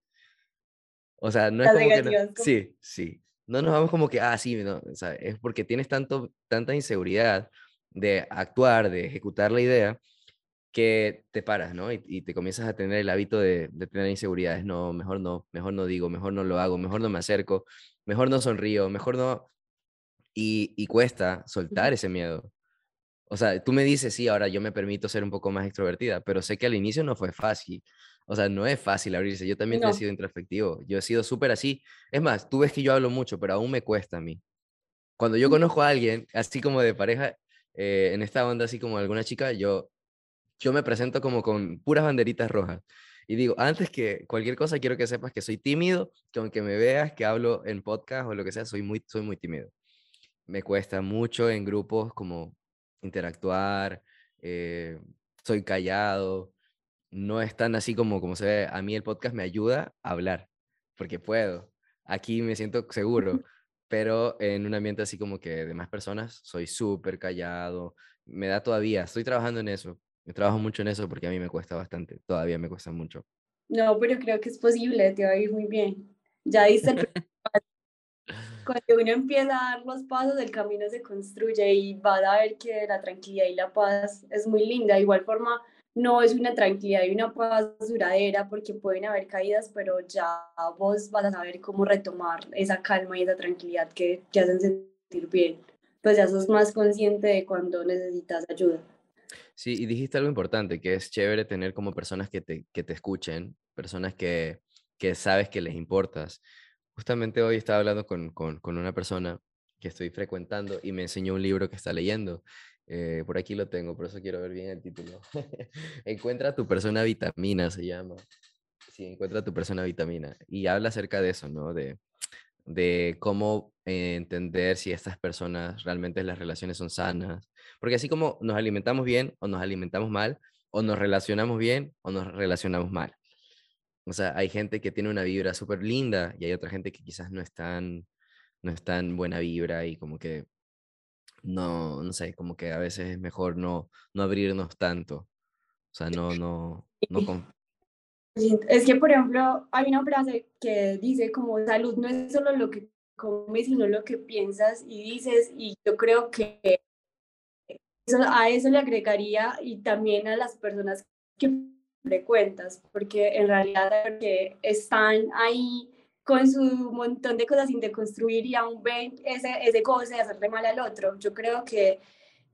O sea, no es como que... sí, sí. No nos vamos como que, ah, sí, no, o sea, es porque tienes tanto, tanta inseguridad de actuar, de ejecutar la idea, que te paras, ¿no? Y, te comienzas a tener el hábito de, de, tener inseguridades. No, mejor no, mejor no digo, mejor no lo hago, mejor no me acerco, mejor no sonrío, mejor no... Y, y cuesta soltar ese miedo. O sea, tú me dices, sí, ahora yo me permito ser un poco más extrovertida, pero sé que al inicio no fue fácil. O sea, no es fácil abrirse. Yo también he sido introspectivo. Yo he sido súper así. Es más, tú ves que yo hablo mucho, pero aún me cuesta a mí. Cuando yo conozco a alguien, así como de pareja, eh, en esta onda, así como alguna chica, yo, yo me presento como con puras banderitas rojas. Y digo, antes que cualquier cosa, quiero que sepas que soy tímido, que aunque me veas que hablo en podcast o lo que sea, soy muy, soy muy tímido. Me cuesta mucho en grupos como interactuar, eh, soy callado, no es tan así como, como se ve. A mí el podcast me ayuda a hablar, porque puedo. Aquí me siento seguro, pero en un ambiente así como que de más personas, soy súper callado. Me da todavía, estoy trabajando en eso. Me trabajo mucho en eso porque a mí me cuesta bastante, todavía me cuesta mucho. No, pero creo que es posible, te va a ir muy bien. Ya dice el Cuando uno empieza a dar los pasos, el camino se construye y va a ver que la tranquilidad y la paz es muy linda. De igual forma, no es una tranquilidad y una paz duradera porque pueden haber caídas, pero ya vos vas a saber cómo retomar esa calma y esa tranquilidad que te hacen sentir bien. Pues ya sos más consciente de cuando necesitas ayuda. Sí, y dijiste algo importante, que es chévere tener como personas que te, que te escuchen, personas que, que sabes que les importas. Justamente hoy estaba hablando con, con, con una persona que estoy frecuentando y me enseñó un libro que está leyendo eh, por aquí lo tengo, por eso quiero ver bien el título. encuentra tu persona vitamina, se llama. Sí, encuentra tu persona vitamina. Y habla acerca de eso, ¿no? De, de cómo eh, entender si estas personas realmente las relaciones son sanas. Porque así como nos alimentamos bien o nos alimentamos mal, o nos relacionamos bien o nos relacionamos mal. O sea, hay gente que tiene una vibra súper linda y hay otra gente que quizás no es no es tan buena vibra y como que no, no sé, como que a veces es mejor no, no abrirnos tanto. O sea, no, no, no. Es que, por ejemplo, hay una frase que dice como salud no es solo lo que comes, sino lo que piensas y dices. Y yo creo que a eso le agregaría y también a las personas que frecuentas, porque en realidad que están ahí con su montón de cosas sin deconstruir y aún ven ese, ese goce de hacerle mal al otro. Yo creo que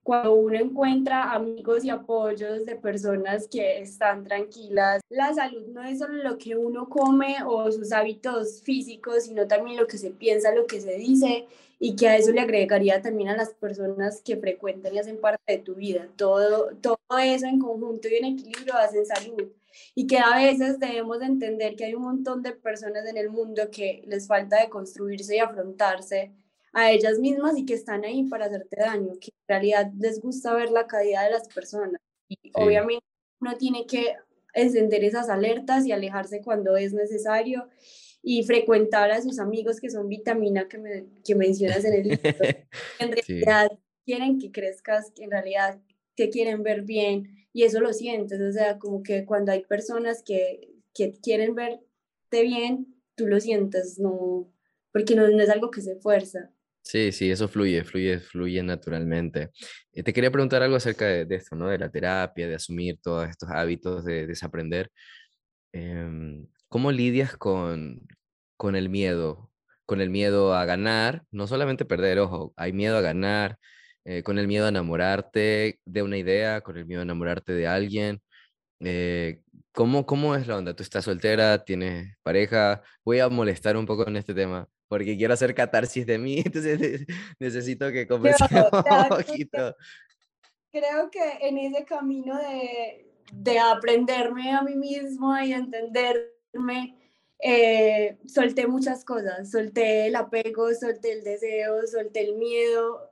cuando uno encuentra amigos y apoyos de personas que están tranquilas, la salud no es solo lo que uno come o sus hábitos físicos, sino también lo que se piensa, lo que se dice y que a eso le agregaría también a las personas que frecuentan y hacen parte de tu vida. Todo, todo eso en conjunto y en equilibrio hacen salud y que a veces debemos entender que hay un montón de personas en el mundo que les falta de construirse y afrontarse a ellas mismas y que están ahí para hacerte daño, que en realidad les gusta ver la calidad de las personas. Y obviamente uno tiene que encender esas alertas y alejarse cuando es necesario y frecuentar a sus amigos que son vitamina que, me, que mencionas en el libro. en realidad quieren que crezcas, que en realidad te quieren ver bien y eso lo sientes, o sea, como que cuando hay personas que, que quieren verte bien, tú lo sientes, no, porque no, no es algo que se fuerza. Sí, sí, eso fluye, fluye, fluye naturalmente. Eh, te quería preguntar algo acerca de, esto, ¿no? De la terapia, de asumir todos estos hábitos, de desaprender. Em, ¿Cómo lidias con, con el miedo? Con el miedo a ganar, no solamente perder, ojo, hay miedo a ganar, eh, con el miedo a enamorarte de una idea, con el miedo a enamorarte de alguien. Eh, ¿cómo, ¿Cómo es la onda? ¿Tú estás soltera? ¿Tienes pareja? Voy a molestar un poco en este tema porque quiero hacer catarsis de mí, entonces necesito que conversemos un poquito. Creo que en ese camino de, de aprenderme a mí mismo y entenderme, eh, solté muchas cosas, solté el apego, solté el deseo, solté el miedo,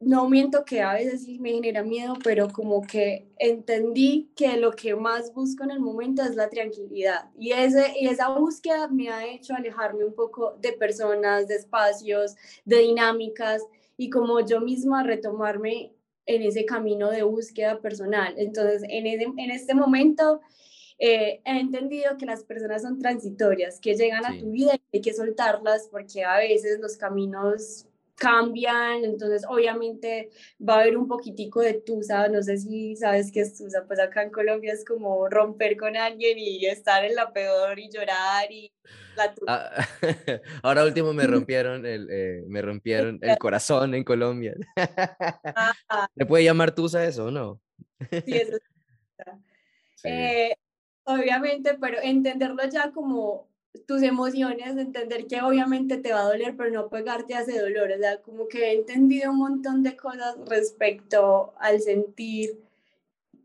no miento que a veces sí me genera miedo, pero como que entendí que lo que más busco en el momento es la tranquilidad. Y, ese, y esa búsqueda me ha hecho alejarme un poco de personas, de espacios, de dinámicas y como yo misma retomarme en ese camino de búsqueda personal. Entonces, en, en este momento eh, he entendido que las personas son transitorias, que llegan a tu vida y hay que soltarlas porque a veces los caminos cambian, entonces obviamente va a haber un poquitico de tusa, no sé si sabes qué es tusa, pues acá en Colombia es como romper con alguien y estar en la peor y llorar y la tusa. Ah, ahora último me rompieron el, eh, me rompieron el corazón en Colombia. ¿Le puede llamar tusa eso o no? sí, eso es eh, obviamente, pero entenderlo ya como tus emociones, entender que obviamente te va a doler, pero no pegarte a ese dolor. O sea, como que he entendido un montón de cosas respecto al sentir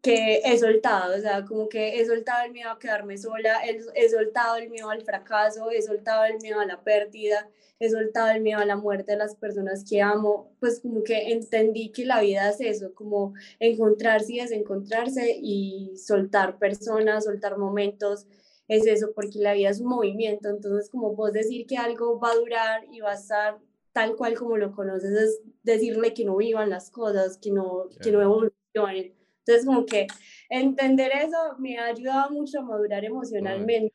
que he soltado, o sea, como que he soltado el miedo a quedarme sola, he, soltado el miedo al fracaso, he soltado el miedo a la pérdida, he soltado el miedo a la muerte de las personas que amo, pues como que entendí que la vida es eso, como encontrarse y desencontrarse y soltar personas, soltar momentos, es eso, porque la vida es un movimiento, entonces como vos decir que algo va a durar y va a estar tal cual como lo conoces, es decirle que no vivan las cosas, que no, que no evolucionen. Entonces como que entender eso me ha ayudado mucho a madurar emocionalmente,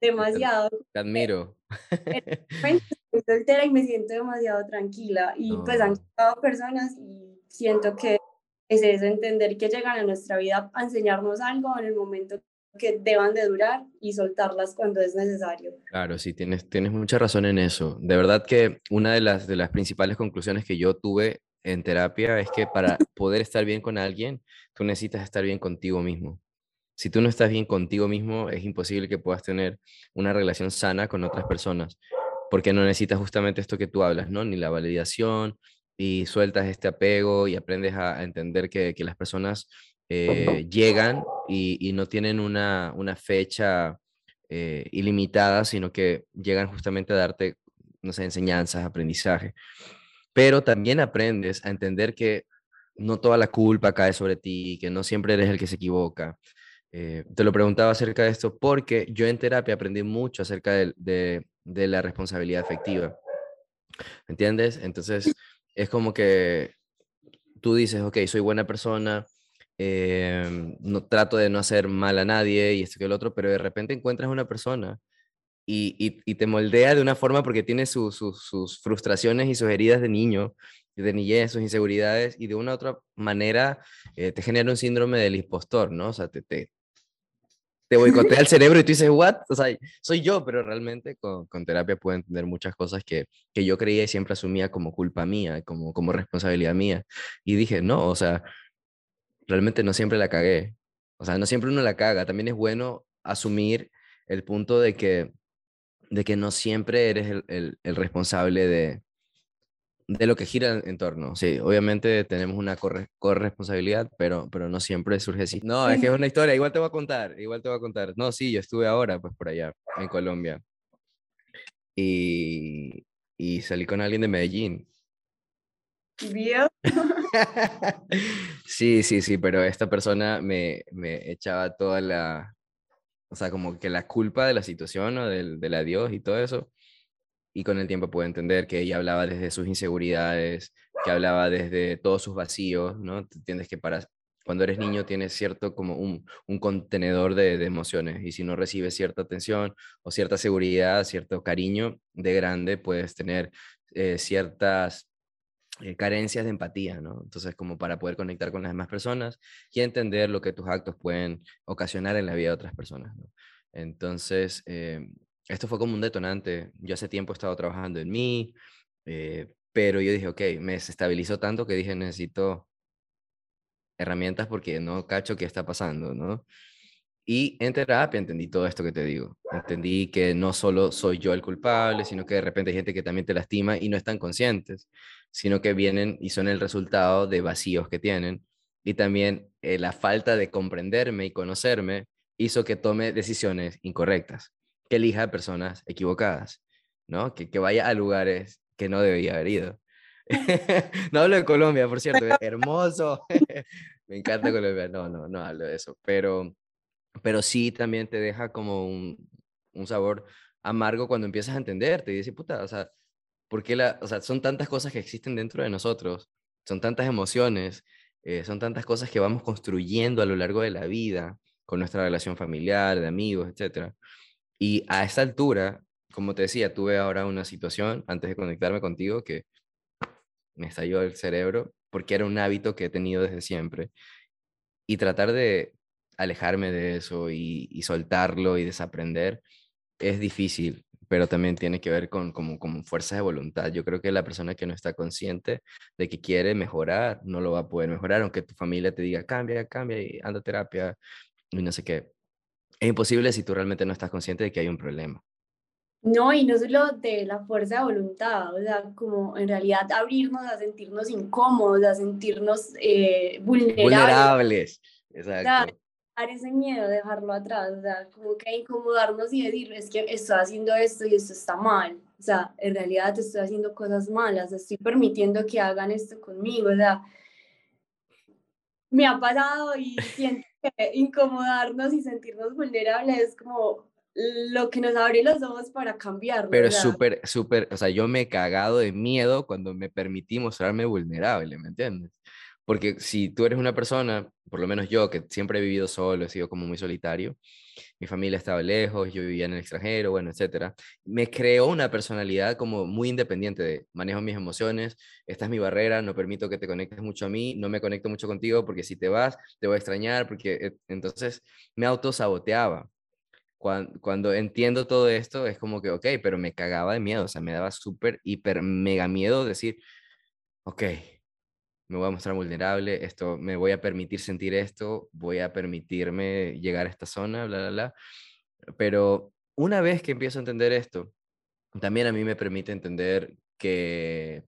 demasiado. Te admiro. Estoy soltera y me siento demasiado tranquila y pues han llegado personas y siento que es eso, entender que llegan a nuestra vida a enseñarnos algo en el momento que deban de durar y soltarlas cuando es necesario. Claro, sí, tienes, tienes mucha razón en eso. De verdad que una de las, de las principales conclusiones que yo tuve en terapia es que para poder estar bien con alguien, tú necesitas estar bien contigo mismo. Si tú no estás bien contigo mismo, es imposible que puedas tener una relación sana con otras personas, porque no necesitas justamente esto que tú hablas, ¿no? Ni la validación, y sueltas este apego y aprendes a, entender que, que las personas eh, llegan y, no tienen una, una fecha eh, ilimitada, sino que llegan justamente a darte, no sé, enseñanzas, aprendizaje. Pero también aprendes a entender que no toda la culpa cae sobre ti, que no siempre eres el que se equivoca. Eh, te lo preguntaba acerca de esto porque yo en terapia aprendí mucho acerca de, de, de la responsabilidad afectiva. ¿Entiendes? Entonces, es como que tú dices, ok, soy buena persona, Em, no trato de no hacer mal a nadie y esto que el otro, pero de repente encuentras una persona y, y, te moldea de una forma porque tiene sus frustraciones y sus heridas de niño, de niñez, sus inseguridades, y de una u otra manera eh, te genera un síndrome del impostor, ¿no? O sea, te, te, te boicotea el cerebro y tú dices, ¿what? O sea, soy yo, pero realmente con, con terapia puedo entender muchas cosas que, que, yo creía y siempre asumía como culpa mía, como, como responsabilidad mía. Y dije, no, o sea, realmente no siempre la cagué. O sea, no siempre uno la caga. También es bueno asumir el punto de que de que no siempre eres el, el, responsable de, de, lo que gira en torno. Sí, obviamente tenemos una corresponsabilidad, pero, pero no siempre surge así. No, es que es una historia, igual te voy a contar, igual te voy a contar. No, sí, yo estuve ahora, pues por allá, en Colombia. Y, y salí con alguien de Medellín. ¿Bien? sí, sí, sí, pero esta persona me, me echaba toda la, o sea, como que la culpa de la situación o del, del adiós y todo eso. Y con el tiempo pude entender que ella hablaba desde sus inseguridades, que hablaba desde todos sus vacíos, ¿no? Entiendes que para cuando eres niño tienes cierto como un, un contenedor de, de, emociones y si no recibes cierta atención o cierta seguridad, cierto cariño de grande, puedes tener eh, ciertas eh, carencias de empatía, ¿no? Entonces, como para poder conectar con las demás personas y entender lo que tus actos pueden ocasionar en la vida de otras personas, ¿no? Entonces, eh, esto fue como un detonante. Yo hace tiempo he estado trabajando en mí, eh, pero yo dije, ok, me desestabilizó tanto que dije, necesito herramientas porque no cacho qué está pasando, ¿no? Y en terapia entendí todo esto que te digo. Entendí que no solo soy yo el culpable, sino que de repente hay gente que también te lastima y no están conscientes, sino que vienen y son el resultado de vacíos que tienen. Y también eh, la falta de comprenderme y conocerme hizo que tome decisiones incorrectas, que elija personas equivocadas, ¿no? Que, que vaya a lugares que no debía haber ido. no hablo de Colombia, por cierto, hermoso. Me encanta Colombia. No, no, no hablo de eso, pero pero sí también te deja como un, un sabor amargo cuando empiezas a entenderte y dices, puta, o sea, porque la, o sea, son tantas cosas que existen dentro de nosotros, son tantas emociones, eh, son tantas cosas que vamos construyendo a lo largo de la vida, con nuestra relación familiar, de amigos, etc. Y a esta altura, como te decía, tuve ahora una situación antes de conectarme contigo que me estalló el cerebro porque era un hábito que he tenido desde siempre. Y tratar de alejarme de eso y, soltarlo y desaprender es difícil, pero también tiene que ver con como, como fuerzas de voluntad. Yo creo que la persona que no está consciente de que quiere mejorar, no lo va a poder mejorar, aunque tu familia te diga, cambia, cambia y anda a terapia y no sé qué. Es imposible si tú realmente no estás consciente de que hay un problema. No, y no solo de la fuerza de voluntad, o sea, como en realidad abrirnos a sentirnos incómodos, a sentirnos eh, vulnerables. Vulnerables, exacto ese miedo, dejarlo atrás, o sea, como que incomodarnos y decir, es que estoy haciendo esto y esto está mal, o sea, en realidad estoy haciendo cosas malas, estoy permitiendo que hagan esto conmigo, o sea, me ha pasado y siento que incomodarnos y sentirnos vulnerables es como lo que nos abre los ojos para cambiar. Pero súper, súper, o sea, yo me he cagado de miedo cuando me permití mostrarme vulnerable, ¿me entiendes? Porque si tú eres una persona, por lo menos yo, que siempre he vivido solo, he sido como muy solitario, mi familia estaba lejos, yo vivía en el extranjero, bueno, etcétera, me creó una personalidad como muy independiente de manejo mis emociones, esta es mi barrera, no permito que te conectes mucho a mí, no me conecto mucho contigo porque si te vas te voy a extrañar, porque eh, entonces me autosaboteaba. Cuando, cuando entiendo todo esto es como que, ok, pero me cagaba de miedo, o sea, me daba súper, hiper, mega miedo decir, ok, me voy a mostrar vulnerable, esto, me voy a permitir sentir esto, voy a permitirme llegar a esta zona, bla, bla, bla. Pero una vez que empiezo a entender esto, también a mí me permite entender que,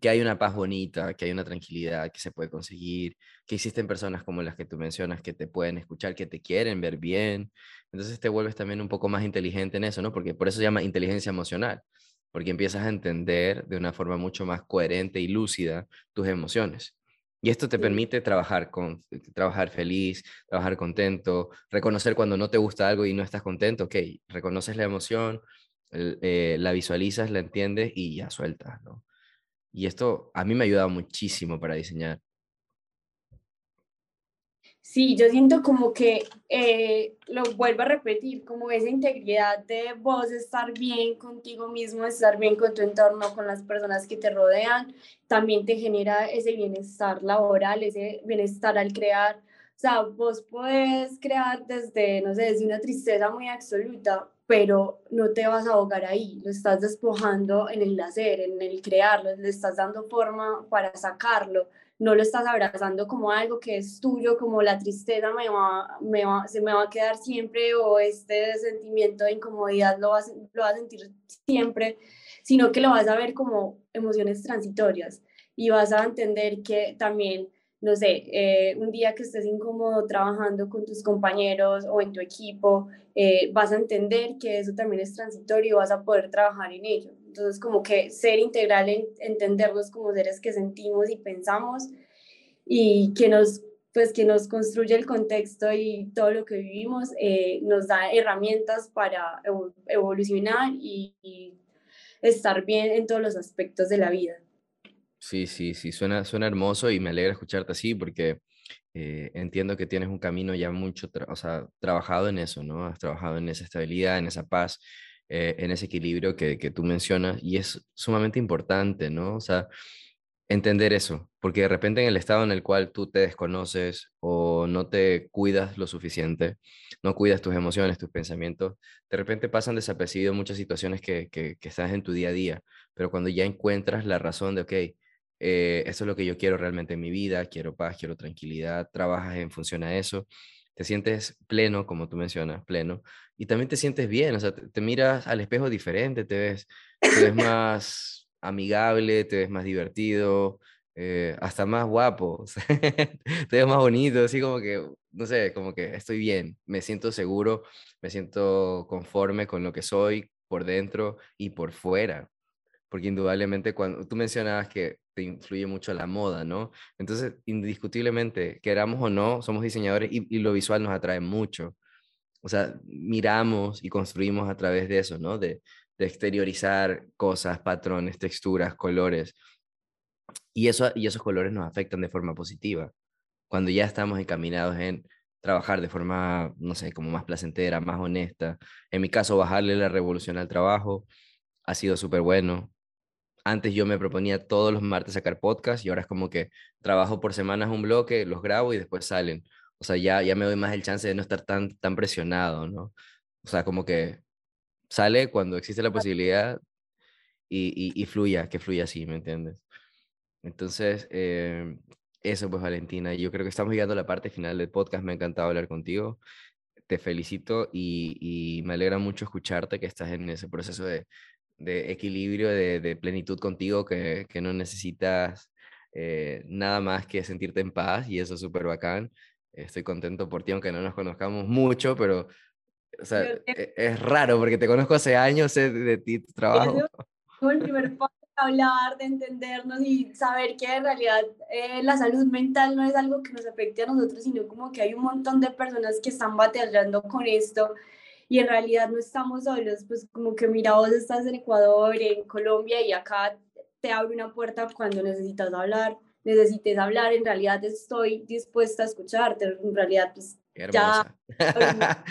que hay una paz bonita, que hay una tranquilidad que se puede conseguir, que existen personas como las que tú mencionas que te pueden escuchar, que te quieren ver bien. Entonces te vuelves también un poco más inteligente en eso, ¿no? Porque por eso se llama inteligencia emocional porque empiezas a entender de una forma mucho más coherente y lúcida tus emociones. Y esto te permite trabajar, con, trabajar feliz, trabajar contento, reconocer cuando no te gusta algo y no estás contento, ok, reconoces la emoción, eh, la visualizas, la entiendes y ya sueltas, ¿no? Y esto a mí me ha ayudado muchísimo para diseñar. Sí, yo siento como que, eh, lo vuelvo a repetir, como esa integridad de vos estar bien contigo mismo, estar bien con tu entorno, con las personas que te rodean, también te genera ese bienestar laboral, ese bienestar al crear. O sea, vos podés crear desde, no sé, desde una tristeza muy absoluta, pero no te vas a ahogar ahí, lo estás despojando en el hacer, en el crearlo, le estás dando forma para sacarlo no lo estás abrazando como algo que es tuyo, como la tristeza me va, se me va a quedar siempre o este sentimiento de incomodidad lo vas, lo a sentir siempre, sino que lo vas a ver como emociones transitorias y vas a entender que también, no sé, eh, un día que estés incómodo trabajando con tus compañeros o en tu equipo, eh, vas a entender que eso también es transitorio y vas a poder trabajar en ello. Entonces, como que ser integral, en, entendernos como seres que sentimos y pensamos y que nos, pues, que nos construye el contexto y todo lo que vivimos, eh, nos da herramientas para evolucionar y, estar bien en todos los aspectos de la vida. Sí, sí, sí, suena, suena hermoso y me alegra escucharte así porque eh, entiendo que tienes un camino ya mucho, o sea, trabajado en eso, ¿no? Has trabajado en esa estabilidad, en esa paz, eh, en ese equilibrio que, que, tú mencionas y es sumamente importante, ¿no? O sea, entender eso, porque de repente en el estado en el cual tú te desconoces o no te cuidas lo suficiente, no cuidas tus emociones, tus pensamientos, de repente pasan desapercibidos muchas situaciones que, que, estás en tu día a día, pero cuando ya encuentras la razón de, ok, eh, eso es lo que yo quiero realmente en mi vida, quiero paz, quiero tranquilidad, trabajas en función a eso, te sientes pleno, como tú mencionas, pleno, y también te sientes bien, o sea, te, miras al espejo diferente, te ves, más amigable, te ves más divertido, eh, hasta más guapo, te ves más bonito, así como que, no sé, como que estoy bien, me siento seguro, me siento conforme con lo que soy por dentro y por fuera porque indudablemente cuando tú mencionabas que te influye mucho la moda, ¿no? Entonces, indiscutiblemente, queramos o no, somos diseñadores y, lo visual nos atrae mucho. O sea, miramos y construimos a través de eso, ¿no? De, de exteriorizar cosas, patrones, texturas, colores. Y, eso, y esos colores nos afectan de forma positiva. Cuando ya estamos encaminados en trabajar de forma, no sé, como más placentera, más honesta. En mi caso, bajarle la revolución al trabajo ha sido súper bueno antes yo me proponía todos los martes sacar podcast y ahora es como que trabajo por semanas un bloque, los grabo y después salen. O sea, ya, ya me doy más el chance de no estar tan, tan presionado, ¿no? O sea, como que sale cuando existe la posibilidad y, y, fluya, que fluya así, ¿me entiendes? Entonces, eh, eso pues Valentina, yo creo que estamos llegando a la parte final del podcast, me ha encantado hablar contigo, te felicito y, y me alegra mucho escucharte que estás en ese proceso de, de equilibrio, de, plenitud contigo, que, no necesitas eh, nada más que sentirte en paz y eso es súper bacán. Estoy contento por ti, aunque no nos conozcamos mucho, pero o sea, e, es raro porque te conozco hace años, sé de, ti, tu trabajo. Es el primer paso hablar, de entendernos y saber que en realidad eh, la salud mental no es algo que nos afecte a nosotros, sino como que hay un montón de personas que están batallando con esto y en realidad no estamos solos, pues como que mira, vos estás en Ecuador, en Colombia y acá te abre una puerta cuando necesitas hablar, necesites hablar, en realidad estoy dispuesta a escucharte, en realidad pues ya...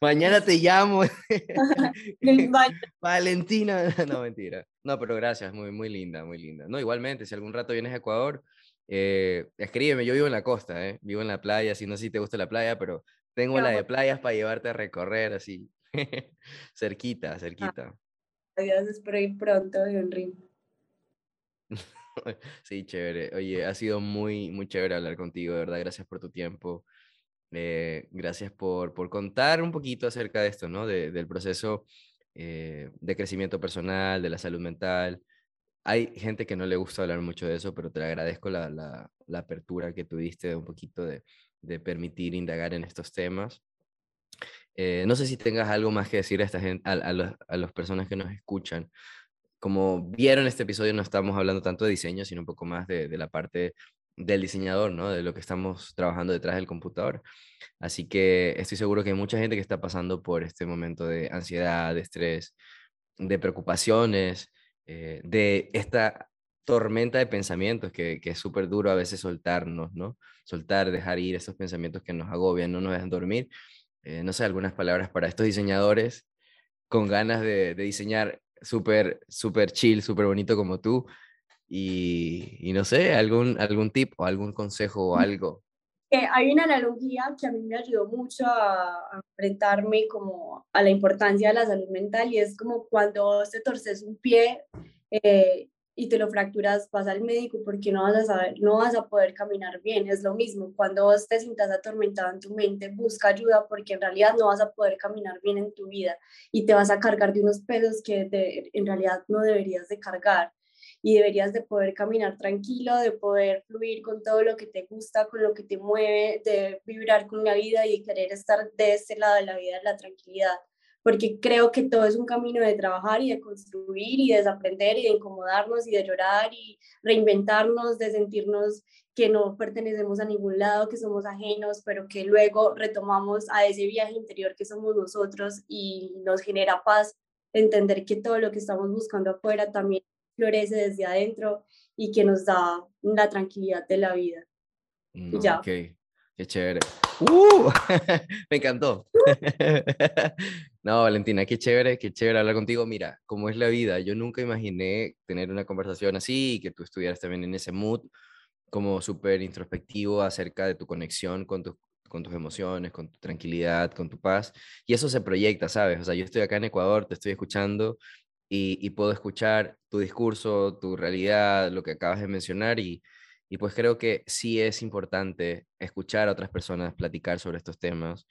Mañana te llamo. Valentina. No, mentira. No, pero gracias, muy, muy linda, muy linda. No, igualmente, si algún rato vienes a Ecuador, eh, escríbeme, yo vivo en la costa, eh, vivo en la playa, si no sé si te gusta la playa, pero tengo la de playas para llevarte a recorrer así, cerquita, ah, cerquita. Adiós, espero ir pronto, Henry. sí, chévere. Oye, ha sido muy, muy chévere hablar contigo, de verdad. Gracias por tu tiempo. Eh, gracias por, por contar un poquito acerca de esto, ¿no? del proceso eh, de crecimiento personal, de la salud mental. Hay gente que no le gusta hablar mucho de eso, pero te agradezco la, apertura que tuviste un poquito de, de permitir indagar en estos temas. Eh, no sé si tengas algo más que decir a, esta a, a, las personas que nos escuchan. Como vieron este episodio, no estamos hablando tanto de diseño, sino un poco más de, de la parte del diseñador, ¿no? De lo que estamos trabajando detrás del computador. Así que estoy seguro que hay mucha gente que está pasando por este momento de ansiedad, de estrés, de preocupaciones, eh, de esta tormenta de pensamientos que, que es súper duro a veces soltarnos, ¿no? Soltar, dejar ir esos pensamientos que nos agobian, no nos dejan dormir. Eh, no sé, algunas palabras para estos diseñadores con ganas de, de diseñar súper, súper chill, súper bonito como tú. Y, y, no sé, algún, algún tip o algún consejo o algo eh, hay una analogía que a mí me ayudó mucho a, enfrentarme como a la importancia de la salud mental y es como cuando te torces un pie eh, y te lo fracturas, vas al médico porque no vas a saber, no vas a poder caminar bien. Es lo mismo, cuando vos te sientas atormentado en tu mente, busca ayuda porque en realidad no vas a poder caminar bien en tu vida y te vas a cargar de unos pesos que en realidad no deberías de cargar y deberías de poder caminar tranquilo, de poder fluir con todo lo que te gusta, con lo que te mueve, de vibrar con la vida y querer estar de este lado de la vida, en la tranquilidad. Porque creo que todo es un camino de trabajar y de construir y de desaprender y de incomodarnos y de llorar y reinventarnos, de sentirnos que no pertenecemos a ningún lado, que somos ajenos, pero que luego retomamos a ese viaje interior que somos nosotros y nos genera paz entender que todo lo que estamos buscando afuera también florece desde adentro y que nos da la tranquilidad de la vida. Mm, ya. Ok, qué chévere. ¡Uh! Me encantó. no, Valentina, qué chévere, qué chévere hablar contigo. Mira, cómo es la vida. Yo nunca imaginé tener una conversación así y que tú estuvieras también en ese mood como súper introspectivo acerca de tu conexión con, tu, con tus emociones, con tu tranquilidad, con tu paz. Y eso se proyecta, ¿sabes? O sea, yo estoy acá en Ecuador, te estoy escuchando y, puedo escuchar tu discurso, tu realidad, lo que acabas de mencionar y, pues creo que sí es importante escuchar a otras personas platicar sobre estos temas.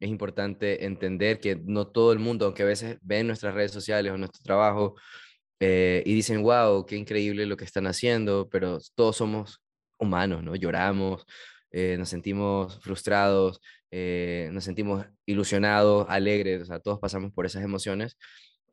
Es importante entender que no todo el mundo, aunque a veces ven nuestras redes sociales o nuestro trabajo eh, y dicen, wow, qué increíble lo que están haciendo, pero todos somos humanos, ¿no? Lloramos, eh, nos sentimos frustrados, eh, nos sentimos ilusionados, alegres, o sea, todos pasamos por esas emociones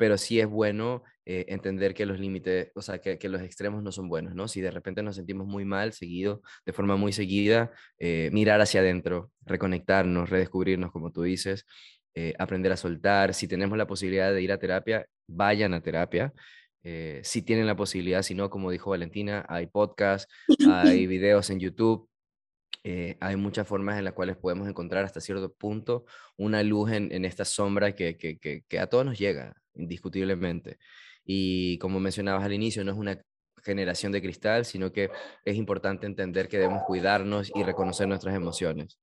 pero sí es bueno eh, entender que los límites, o sea, que, que, los extremos no son buenos, ¿no? Si de repente nos sentimos muy mal, seguido, de forma muy seguida, eh, mirar hacia adentro, reconectarnos, redescubrirnos, como tú dices, eh, aprender a soltar. Si tenemos la posibilidad de ir a terapia, vayan a terapia. si tienen la posibilidad, si no, como dijo Valentina, hay podcasts, hay videos en YouTube, eh, hay muchas formas en las cuales podemos encontrar hasta cierto punto una luz en, en esta sombra que, a todos nos llega, indiscutiblemente. Y como mencionabas al inicio, no es una generación de cristal, sino que es importante entender que debemos cuidarnos y reconocer nuestras emociones.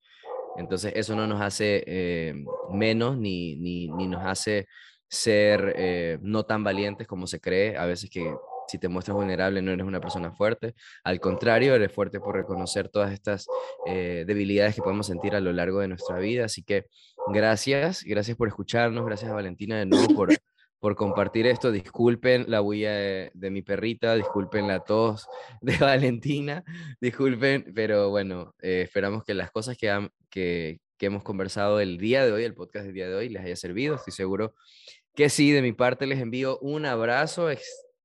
Entonces, eso no nos hace eh, menos ni, nos hace ser eh, no tan valientes como se cree. A veces que si te muestras vulnerable no eres una persona fuerte. Al contrario, eres fuerte por reconocer todas estas eh, debilidades que podemos sentir a lo largo de nuestra vida. Así que gracias, gracias por escucharnos, gracias a Valentina de nuevo por, por compartir esto. Disculpen la huella de, mi perrita, disculpen la tos de Valentina, disculpen, pero bueno, eh, esperamos que las cosas que, que, que hemos conversado el día de hoy, el podcast del día de hoy, les haya servido. Estoy seguro que sí, de mi parte les envío un abrazo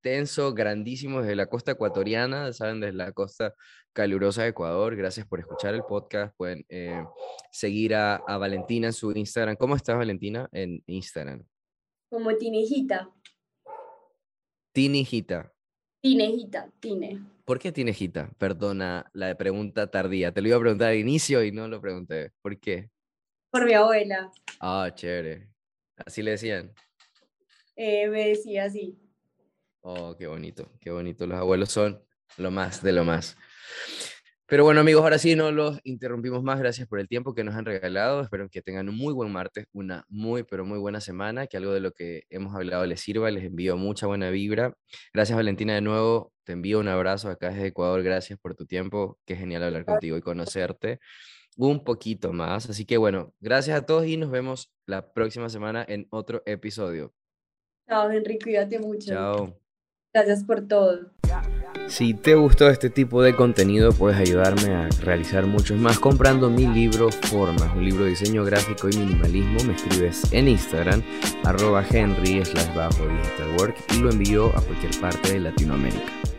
extenso, grandísimo desde la costa ecuatoriana, saben, desde la costa calurosa de Ecuador. Gracias por escuchar el podcast. Pueden eh, seguir a, Valentina en su Instagram. ¿Cómo estás, Valentina, en Instagram? Como Tinejita. Tinejita. Tinejita, Tine. ¿Por qué Tinejita? Perdona la pregunta tardía. Te lo iba a preguntar al inicio y no lo pregunté. ¿Por qué? Por mi abuela. Ah, chévere. ¿Así le decían? Eh, me decía así. Oh, qué bonito, qué bonito. Los abuelos son lo más de lo más. Pero bueno, amigos, ahora sí no los interrumpimos más. Gracias por el tiempo que nos han regalado. Espero que tengan un muy buen martes, una muy, pero muy buena semana, que algo de lo que hemos hablado les sirva. Les envío mucha buena vibra. Gracias, Valentina, de nuevo. Te envío un abrazo acá desde Ecuador. Gracias por tu tiempo. Qué genial hablar contigo y conocerte un poquito más. Así que bueno, gracias a todos y nos vemos la próxima semana en otro episodio. Chao, Enrique, cuídate mucho. Chao. Gracias por todo. Si te gustó este tipo de contenido, puedes ayudarme a realizar muchos más comprando mi libro Formas, un libro de diseño gráfico y minimalismo. Me escribes en Instagram, arroba henry slash bajo digital work y lo envío a cualquier parte de Latinoamérica.